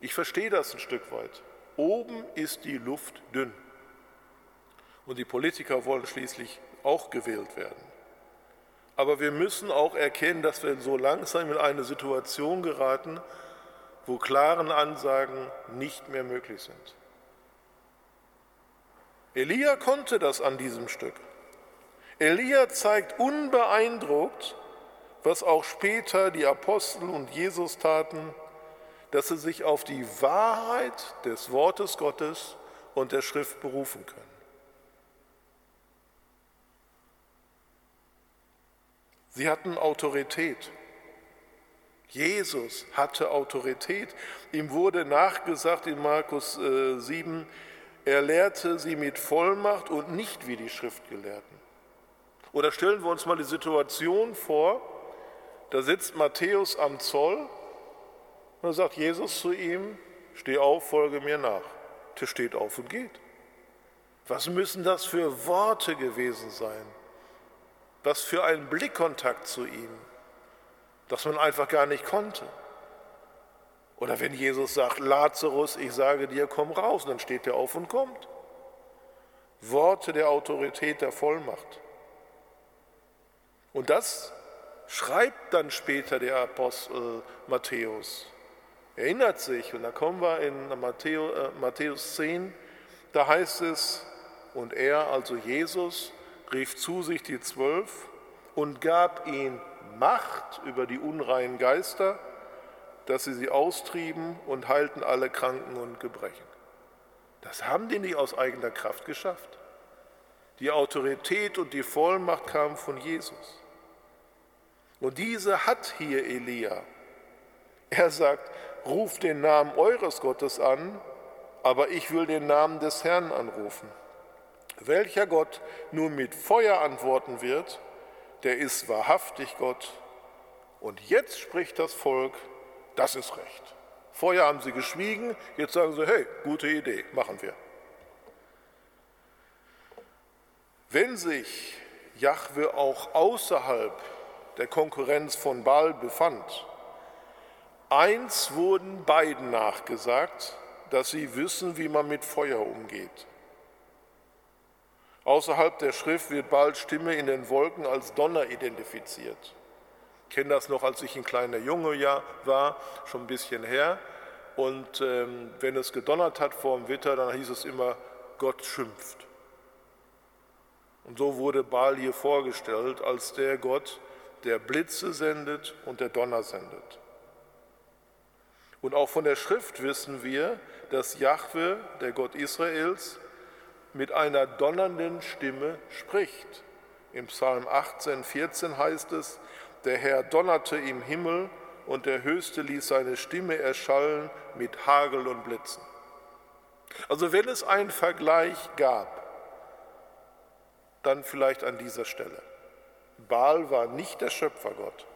Ich verstehe das ein Stück weit. Oben ist die Luft dünn. Und die Politiker wollen schließlich auch gewählt werden. Aber wir müssen auch erkennen, dass wir so langsam in eine Situation geraten, wo klaren Ansagen nicht mehr möglich sind. Elia konnte das an diesem Stück. Elia zeigt unbeeindruckt, was auch später die Apostel und Jesus taten, dass sie sich auf die Wahrheit des Wortes Gottes und der Schrift berufen können. Sie hatten Autorität. Jesus hatte Autorität. Ihm wurde nachgesagt in Markus 7, äh, er lehrte sie mit Vollmacht und nicht wie die Schriftgelehrten. Oder stellen wir uns mal die Situation vor, da sitzt Matthäus am Zoll und da sagt Jesus zu ihm, steh auf, folge mir nach. Der steht auf und geht. Was müssen das für Worte gewesen sein? Was für ein Blickkontakt zu ihm, dass man einfach gar nicht konnte. Oder wenn Jesus sagt, Lazarus, ich sage dir, komm raus, dann steht er auf und kommt. Worte der Autorität, der Vollmacht. Und das schreibt dann später der Apostel Matthäus. Erinnert sich, und da kommen wir in Matthäus, äh, Matthäus 10, da heißt es, und er, also Jesus, rief zu sich die Zwölf und gab ihnen Macht über die unreinen Geister dass sie sie austrieben und heilten alle Kranken und Gebrechen. Das haben die nicht aus eigener Kraft geschafft. Die Autorität und die Vollmacht kamen von Jesus. Und diese hat hier Elia. Er sagt, ruft den Namen eures Gottes an, aber ich will den Namen des Herrn anrufen. Welcher Gott nur mit Feuer antworten wird, der ist wahrhaftig Gott. Und jetzt spricht das Volk, das ist recht. Vorher haben sie geschwiegen, jetzt sagen sie, hey, gute Idee, machen wir. Wenn sich Jahwe auch außerhalb der Konkurrenz von Baal befand, eins wurden beiden nachgesagt, dass sie wissen, wie man mit Feuer umgeht. Außerhalb der Schrift wird Baals Stimme in den Wolken als Donner identifiziert. Kenne das noch, als ich ein kleiner Junge war, schon ein bisschen her. Und ähm, wenn es gedonnert hat vor dem Witter, dann hieß es immer, Gott schimpft. Und so wurde Baal hier vorgestellt als der Gott, der Blitze sendet und der Donner sendet. Und auch von der Schrift wissen wir, dass Jahwe, der Gott Israels, mit einer donnernden Stimme spricht. Im Psalm 18, 14 heißt es, der Herr donnerte im Himmel und der Höchste ließ seine Stimme erschallen mit Hagel und Blitzen. Also wenn es einen Vergleich gab, dann vielleicht an dieser Stelle. Baal war nicht der Schöpfergott.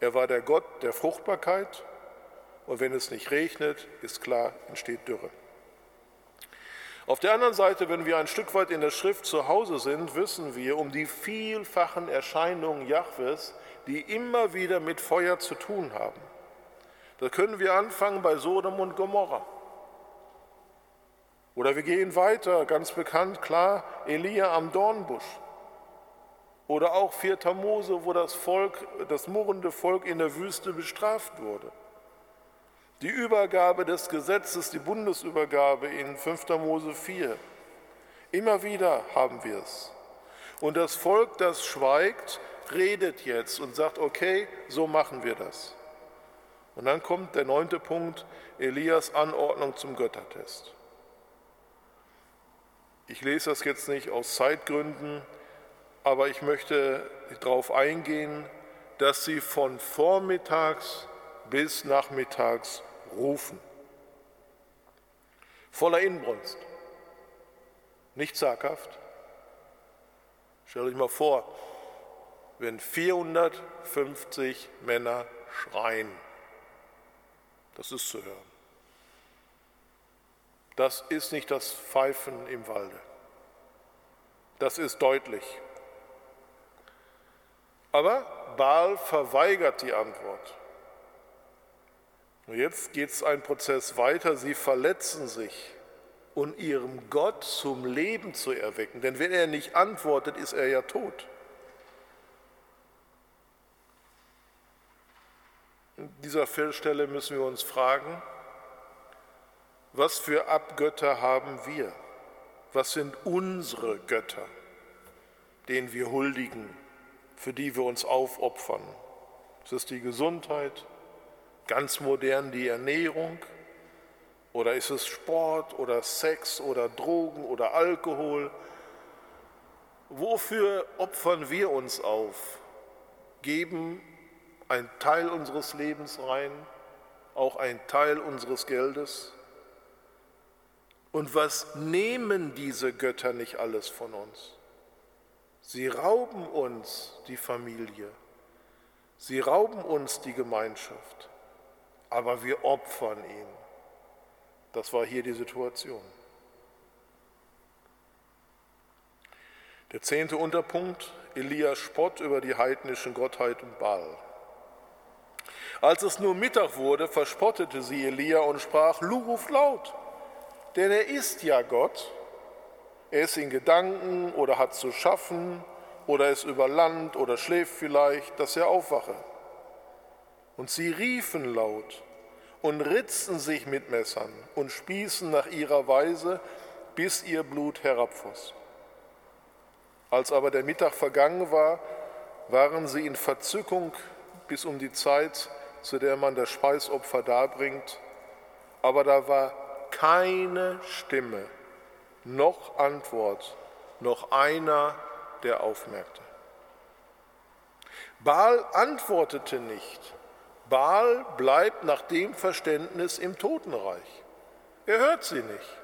Er war der Gott der Fruchtbarkeit und wenn es nicht regnet, ist klar, entsteht Dürre. Auf der anderen Seite, wenn wir ein Stück weit in der Schrift zu Hause sind, wissen wir um die vielfachen Erscheinungen Jahwes, die immer wieder mit Feuer zu tun haben. Da können wir anfangen bei Sodom und Gomorra. Oder wir gehen weiter, ganz bekannt, klar, Elia am Dornbusch. Oder auch 4. Mose, wo das Volk, das murrende Volk in der Wüste bestraft wurde. Die Übergabe des Gesetzes, die Bundesübergabe in 5. Mose 4. Immer wieder haben wir es. Und das Volk, das schweigt, redet jetzt und sagt, okay, so machen wir das. Und dann kommt der neunte Punkt, Elias Anordnung zum Göttertest. Ich lese das jetzt nicht aus Zeitgründen, aber ich möchte darauf eingehen, dass sie von vormittags bis nachmittags rufen. Voller Inbrunst, nicht zaghaft. Stellt euch mal vor, wenn 450 Männer schreien, das ist zu hören. Das ist nicht das Pfeifen im Walde. Das ist deutlich. Aber Baal verweigert die Antwort. Und jetzt geht es ein Prozess weiter. Sie verletzen sich, um ihrem Gott zum Leben zu erwecken. Denn wenn er nicht antwortet, ist er ja tot. An dieser Stelle müssen wir uns fragen, was für Abgötter haben wir? Was sind unsere Götter, denen wir huldigen, für die wir uns aufopfern? Ist es die Gesundheit, ganz modern die Ernährung? Oder ist es Sport oder Sex oder Drogen oder Alkohol? Wofür opfern wir uns auf? Geben ein Teil unseres Lebens rein, auch ein Teil unseres Geldes? Und was nehmen diese Götter nicht alles von uns? Sie rauben uns die Familie, sie rauben uns die Gemeinschaft, aber wir opfern ihn. Das war hier die Situation. Der zehnte Unterpunkt, Elias Spott über die heidnischen Gottheiten Baal. Als es nur Mittag wurde, verspottete sie Elia und sprach, Lu ruft laut. Denn er ist ja Gott. Er ist in Gedanken oder hat zu schaffen oder ist über Land oder schläft vielleicht, dass er aufwache. Und sie riefen laut und ritzten sich mit Messern und spießen nach ihrer Weise, bis ihr Blut herabfloss. Als aber der Mittag vergangen war, waren sie in Verzückung bis um die Zeit, zu der man das Speisopfer darbringt. Aber da war keine Stimme, noch Antwort, noch einer, der aufmerkte. Baal antwortete nicht. Baal bleibt nach dem Verständnis im Totenreich. Er hört sie nicht.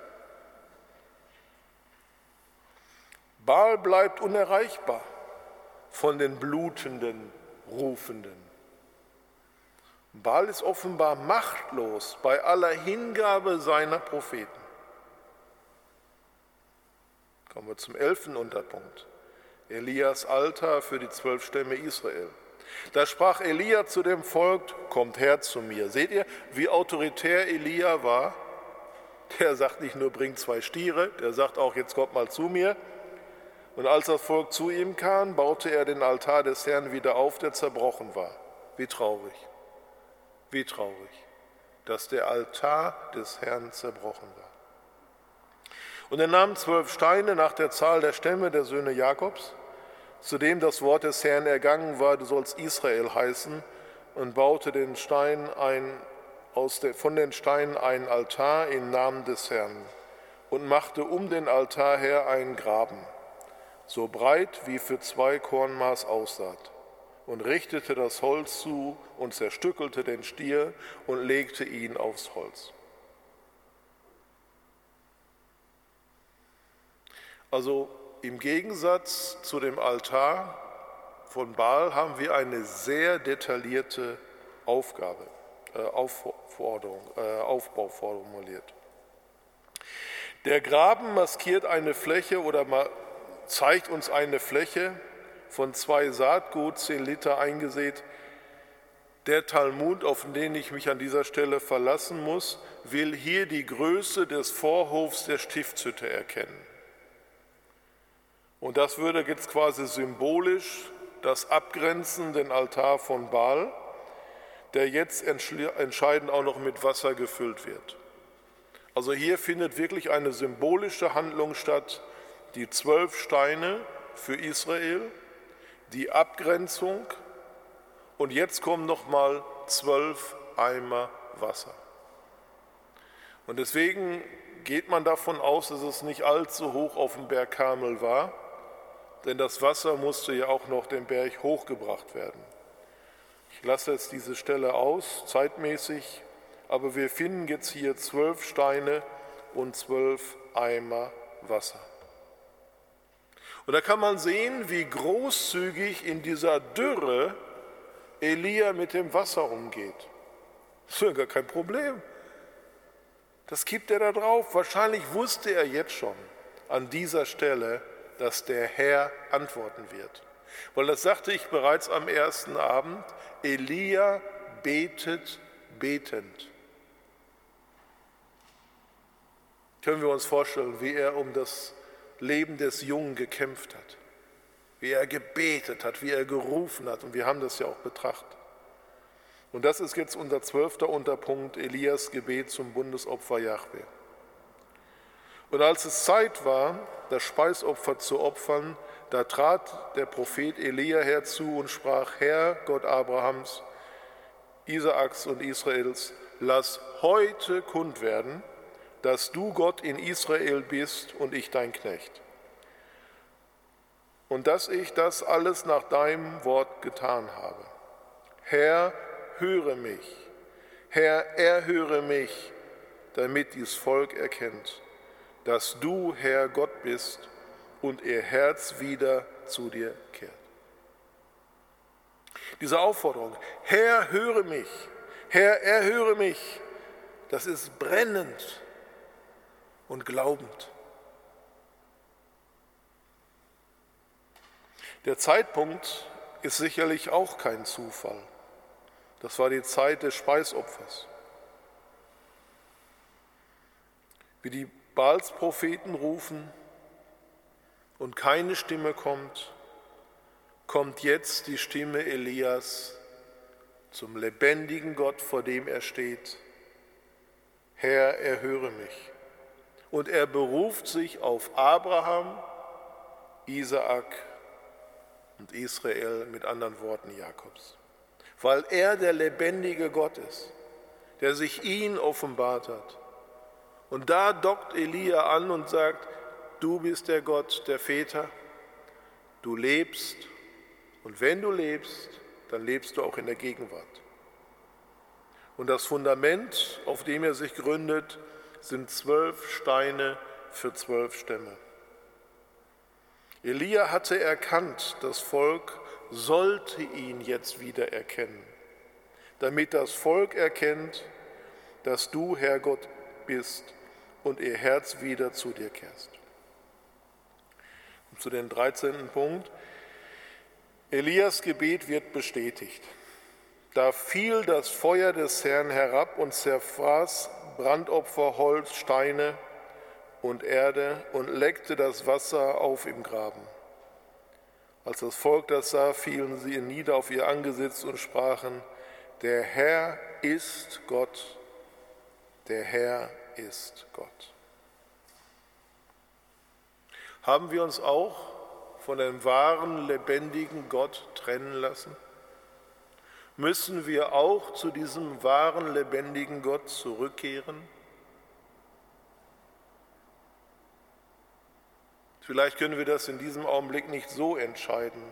Baal bleibt unerreichbar von den blutenden, rufenden. Baal ist offenbar machtlos bei aller Hingabe seiner Propheten. Kommen wir zum elften Unterpunkt. Elias Altar für die zwölf Stämme Israel. Da sprach Elia zu dem Volk, kommt her zu mir. Seht ihr, wie autoritär Elia war? Der sagt nicht nur, bringt zwei Stiere, der sagt auch, jetzt kommt mal zu mir. Und als das Volk zu ihm kam, baute er den Altar des Herrn wieder auf, der zerbrochen war. Wie traurig. Wie traurig, dass der Altar des Herrn zerbrochen war. Und er nahm zwölf Steine nach der Zahl der Stämme der Söhne Jakobs, zu dem das Wort des Herrn ergangen war, du sollst Israel heißen, und baute den Stein ein, aus der, von den Steinen einen Altar im Namen des Herrn und machte um den Altar her einen Graben, so breit wie für zwei Kornmaß aussaat und richtete das Holz zu und zerstückelte den Stier und legte ihn aufs Holz. Also im Gegensatz zu dem Altar von Baal haben wir eine sehr detaillierte Aufgabe, äh, Aufforderung, äh, Aufbau formuliert. Der Graben maskiert eine Fläche oder zeigt uns eine Fläche von zwei Saatgut, zehn Liter eingesät. Der Talmud, auf den ich mich an dieser Stelle verlassen muss, will hier die Größe des Vorhofs der Stiftshütte erkennen. Und das würde jetzt quasi symbolisch das Abgrenzen, den Altar von Baal, der jetzt entscheidend auch noch mit Wasser gefüllt wird. Also hier findet wirklich eine symbolische Handlung statt, die zwölf Steine für Israel, die Abgrenzung und jetzt kommen nochmal zwölf Eimer Wasser. Und deswegen geht man davon aus, dass es nicht allzu hoch auf dem Berg Karmel war, denn das Wasser musste ja auch noch den Berg hochgebracht werden. Ich lasse jetzt diese Stelle aus, zeitmäßig, aber wir finden jetzt hier zwölf Steine und zwölf Eimer Wasser. Und da kann man sehen, wie großzügig in dieser Dürre Elia mit dem Wasser umgeht. Das ist ja gar kein Problem. Das gibt er da drauf. Wahrscheinlich wusste er jetzt schon an dieser Stelle, dass der Herr antworten wird. Weil das sagte ich bereits am ersten Abend, Elia betet betend. Können wir uns vorstellen, wie er um das Leben des Jungen gekämpft hat, wie er gebetet hat, wie er gerufen hat und wir haben das ja auch betrachtet. Und das ist jetzt unser zwölfter Unterpunkt, Elias Gebet zum Bundesopfer Jahwe. Und als es Zeit war, das Speisopfer zu opfern, da trat der Prophet Elia herzu und sprach, Herr Gott Abrahams, Isaaks und Israels, lass heute kund werden, dass du Gott in Israel bist und ich dein Knecht. Und dass ich das alles nach deinem Wort getan habe. Herr, höre mich. Herr, erhöre mich, damit dies Volk erkennt dass du, Herr Gott bist und ihr Herz wieder zu dir kehrt. Diese Aufforderung, Herr, höre mich, Herr, erhöre mich, das ist brennend und glaubend. Der Zeitpunkt ist sicherlich auch kein Zufall. Das war die Zeit des Speisopfers. Wie die Baals Propheten rufen und keine Stimme kommt, kommt jetzt die Stimme Elias zum lebendigen Gott, vor dem er steht. Herr, erhöre mich. Und er beruft sich auf Abraham, Isaak und Israel, mit anderen Worten Jakobs, weil er der lebendige Gott ist, der sich ihn offenbart hat und da dockt Elia an und sagt, du bist der Gott der Väter, du lebst und wenn du lebst, dann lebst du auch in der Gegenwart. Und das Fundament, auf dem er sich gründet, sind zwölf Steine für zwölf Stämme. Elia hatte erkannt, das Volk sollte ihn jetzt wieder erkennen, damit das Volk erkennt, dass du, Herr Gott, bist und ihr Herz wieder zu dir kehrst. Und zu dem 13. Punkt. Elias Gebet wird bestätigt. Da fiel das Feuer des Herrn herab und zerfraß Brandopfer, Holz, Steine und Erde und leckte das Wasser auf im Graben. Als das Volk das sah, fielen sie nieder auf ihr Angesicht und sprachen, der Herr ist Gott, der Herr ist Gott. Haben wir uns auch von dem wahren, lebendigen Gott trennen lassen? Müssen wir auch zu diesem wahren, lebendigen Gott zurückkehren? Vielleicht können wir das in diesem Augenblick nicht so entscheiden,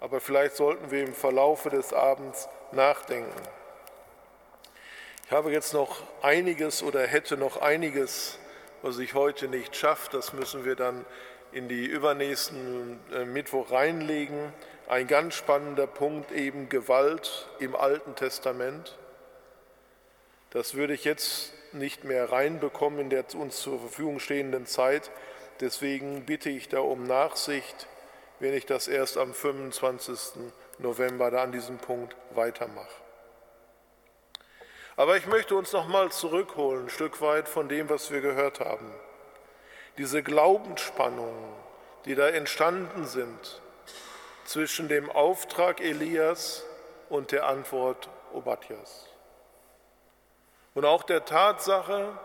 aber vielleicht sollten wir im Verlaufe des Abends nachdenken. Ich habe jetzt noch einiges oder hätte noch einiges, was ich heute nicht schaffe. Das müssen wir dann in die übernächsten äh, Mittwoch reinlegen. ein ganz spannender Punkt eben Gewalt im Alten Testament. Das würde ich jetzt nicht mehr reinbekommen in der uns zur Verfügung stehenden Zeit. Deswegen bitte ich da um Nachsicht, wenn ich das erst am 25. November da an diesem Punkt weitermache. Aber ich möchte uns nochmal zurückholen, ein Stück weit von dem, was wir gehört haben. Diese Glaubensspannungen, die da entstanden sind zwischen dem Auftrag Elias und der Antwort Obadjas. Und auch der Tatsache,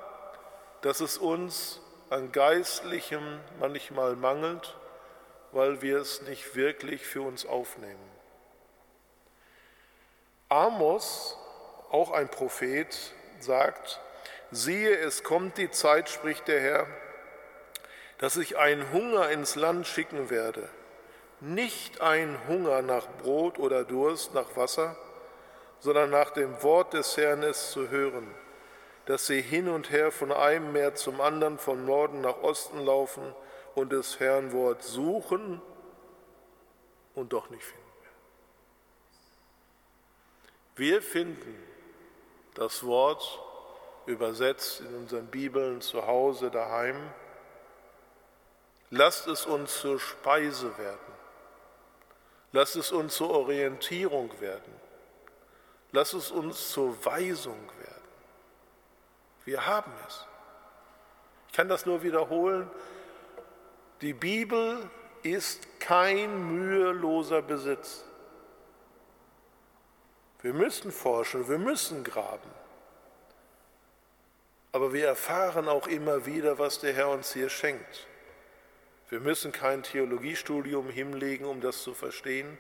dass es uns an Geistlichem manchmal mangelt, weil wir es nicht wirklich für uns aufnehmen. Amos, auch ein Prophet, sagt, siehe, es kommt die Zeit, spricht der Herr, dass ich einen Hunger ins Land schicken werde, nicht ein Hunger nach Brot oder Durst, nach Wasser, sondern nach dem Wort des Herrn es zu hören, dass sie hin und her von einem Meer zum anderen, von Norden nach Osten laufen und des Herrn Wort suchen und doch nicht finden. Wir finden das Wort übersetzt in unseren Bibeln zu Hause, daheim. Lasst es uns zur Speise werden. Lasst es uns zur Orientierung werden. Lasst es uns zur Weisung werden. Wir haben es. Ich kann das nur wiederholen. Die Bibel ist kein müheloser Besitz. Wir müssen forschen, wir müssen graben. Aber wir erfahren auch immer wieder, was der Herr uns hier schenkt. Wir müssen kein Theologiestudium hinlegen, um das zu verstehen.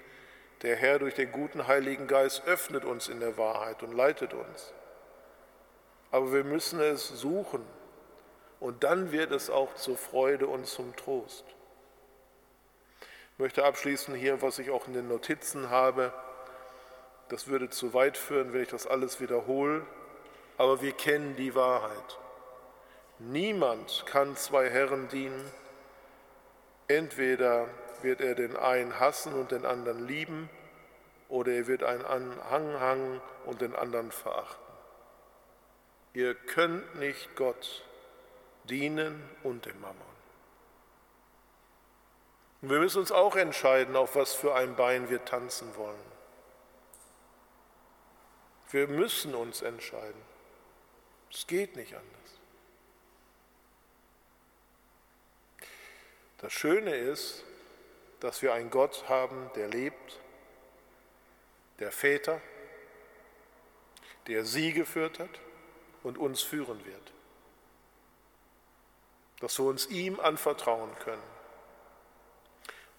Der Herr durch den guten Heiligen Geist öffnet uns in der Wahrheit und leitet uns. Aber wir müssen es suchen und dann wird es auch zur Freude und zum Trost. Ich möchte abschließen hier, was ich auch in den Notizen habe. Das würde zu weit führen, wenn ich das alles wiederhole. Aber wir kennen die Wahrheit. Niemand kann zwei Herren dienen. Entweder wird er den einen hassen und den anderen lieben, oder er wird einen anhangen und den anderen verachten. Ihr könnt nicht Gott dienen und dem Mammon. Und wir müssen uns auch entscheiden, auf was für ein Bein wir tanzen wollen. Wir müssen uns entscheiden. Es geht nicht anders. Das Schöne ist, dass wir einen Gott haben, der lebt, der Väter, der sie geführt hat und uns führen wird. Dass wir uns ihm anvertrauen können,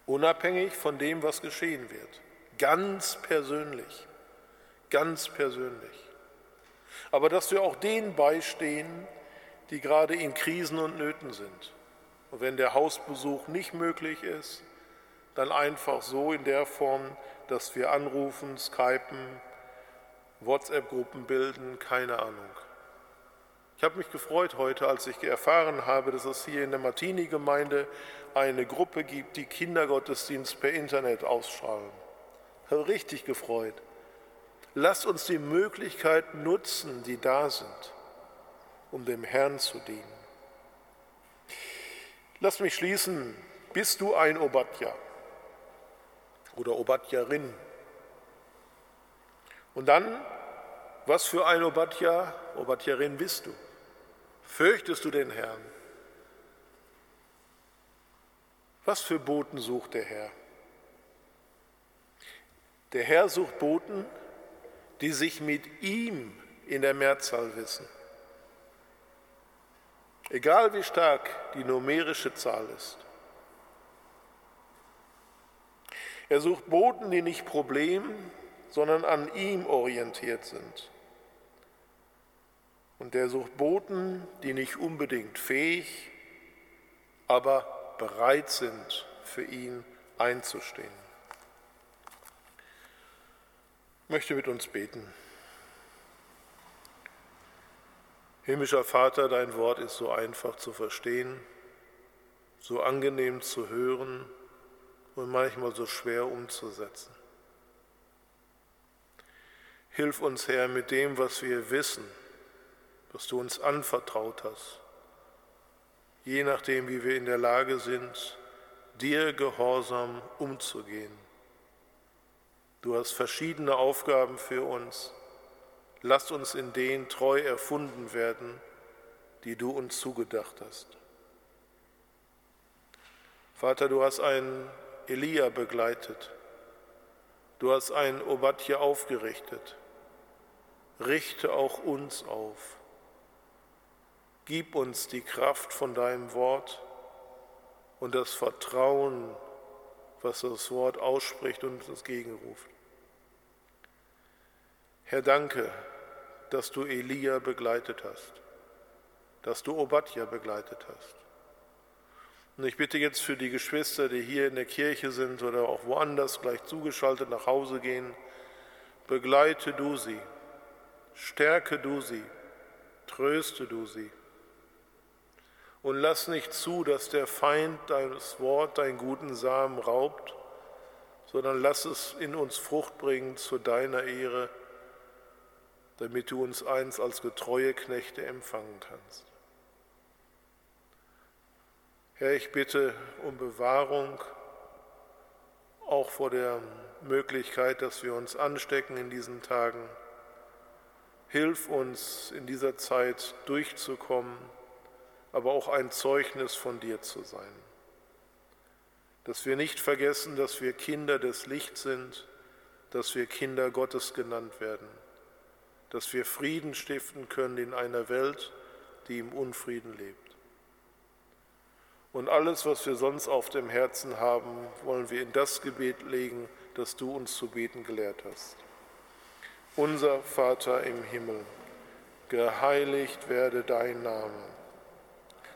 unabhängig von dem, was geschehen wird, ganz persönlich, ganz persönlich. Aber dass wir auch denen beistehen, die gerade in Krisen und Nöten sind und wenn der Hausbesuch nicht möglich ist, dann einfach so in der Form, dass wir anrufen, skypen, WhatsApp-Gruppen bilden, keine Ahnung. Ich habe mich gefreut heute, als ich erfahren habe, dass es hier in der Martini-Gemeinde eine Gruppe gibt, die Kindergottesdienst per Internet ausstrahlen. Habe richtig gefreut. Lasst uns die Möglichkeiten nutzen, die da sind, um dem Herrn zu dienen. Lass mich schließen. Bist du ein Obadja oder Obadjarin? Und dann, was für ein Obadja, Obadjarin bist du? Fürchtest du den Herrn? Was für Boten sucht der Herr? Der Herr sucht Boten, die sich mit ihm in der Mehrzahl wissen. Egal wie stark die numerische Zahl ist. Er sucht Boten, die nicht Problem, sondern an ihm orientiert sind. Und er sucht Boten, die nicht unbedingt fähig, aber bereit sind, für ihn einzustehen. Ich möchte mit uns beten. Himmlischer Vater, dein Wort ist so einfach zu verstehen, so angenehm zu hören und manchmal so schwer umzusetzen. Hilf uns, Herr, mit dem, was wir wissen, was du uns anvertraut hast, je nachdem, wie wir in der Lage sind, dir gehorsam umzugehen. Du hast verschiedene Aufgaben für uns. Lass uns in denen treu erfunden werden, die du uns zugedacht hast. Vater, du hast einen Elia begleitet. Du hast einen Obadja aufgerichtet. Richte auch uns auf. Gib uns die Kraft von deinem Wort und das Vertrauen, was das Wort ausspricht und uns entgegenruft. Herr, danke, dass du Elia begleitet hast, dass du Obadja begleitet hast. Und ich bitte jetzt für die Geschwister, die hier in der Kirche sind oder auch woanders gleich zugeschaltet nach Hause gehen, begleite du sie, stärke du sie, tröste du sie und lass nicht zu, dass der Feind deines Wort, deinen guten Samen raubt, sondern lass es in uns Frucht bringen zu deiner Ehre, damit du uns eins als getreue Knechte empfangen kannst. Herr, ich bitte um Bewahrung, auch vor der Möglichkeit, dass wir uns anstecken in diesen Tagen. Hilf uns in dieser Zeit durchzukommen aber auch ein Zeugnis von dir zu sein. Dass wir nicht vergessen, dass wir Kinder des Lichts sind, dass wir Kinder Gottes genannt werden, dass wir Frieden stiften können in einer Welt, die im Unfrieden lebt. Und alles, was wir sonst auf dem Herzen haben, wollen wir in das Gebet legen, das du uns zu beten gelehrt hast. Unser Vater im Himmel, geheiligt werde dein Name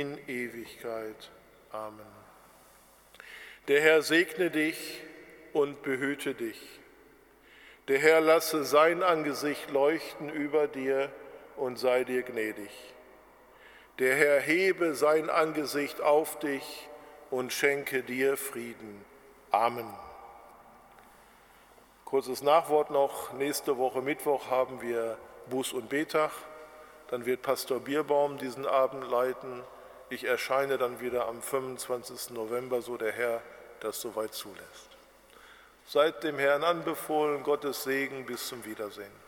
in Ewigkeit. Amen. Der Herr segne dich und behüte dich. Der Herr lasse sein Angesicht leuchten über dir und sei dir gnädig. Der Herr hebe sein Angesicht auf dich und schenke dir Frieden. Amen. Kurzes Nachwort noch. Nächste Woche Mittwoch haben wir Buß- und Betag. Dann wird Pastor Bierbaum diesen Abend leiten. Ich erscheine dann wieder am 25. November, so der Herr das soweit zulässt. Seid dem Herrn anbefohlen, Gottes Segen, bis zum Wiedersehen.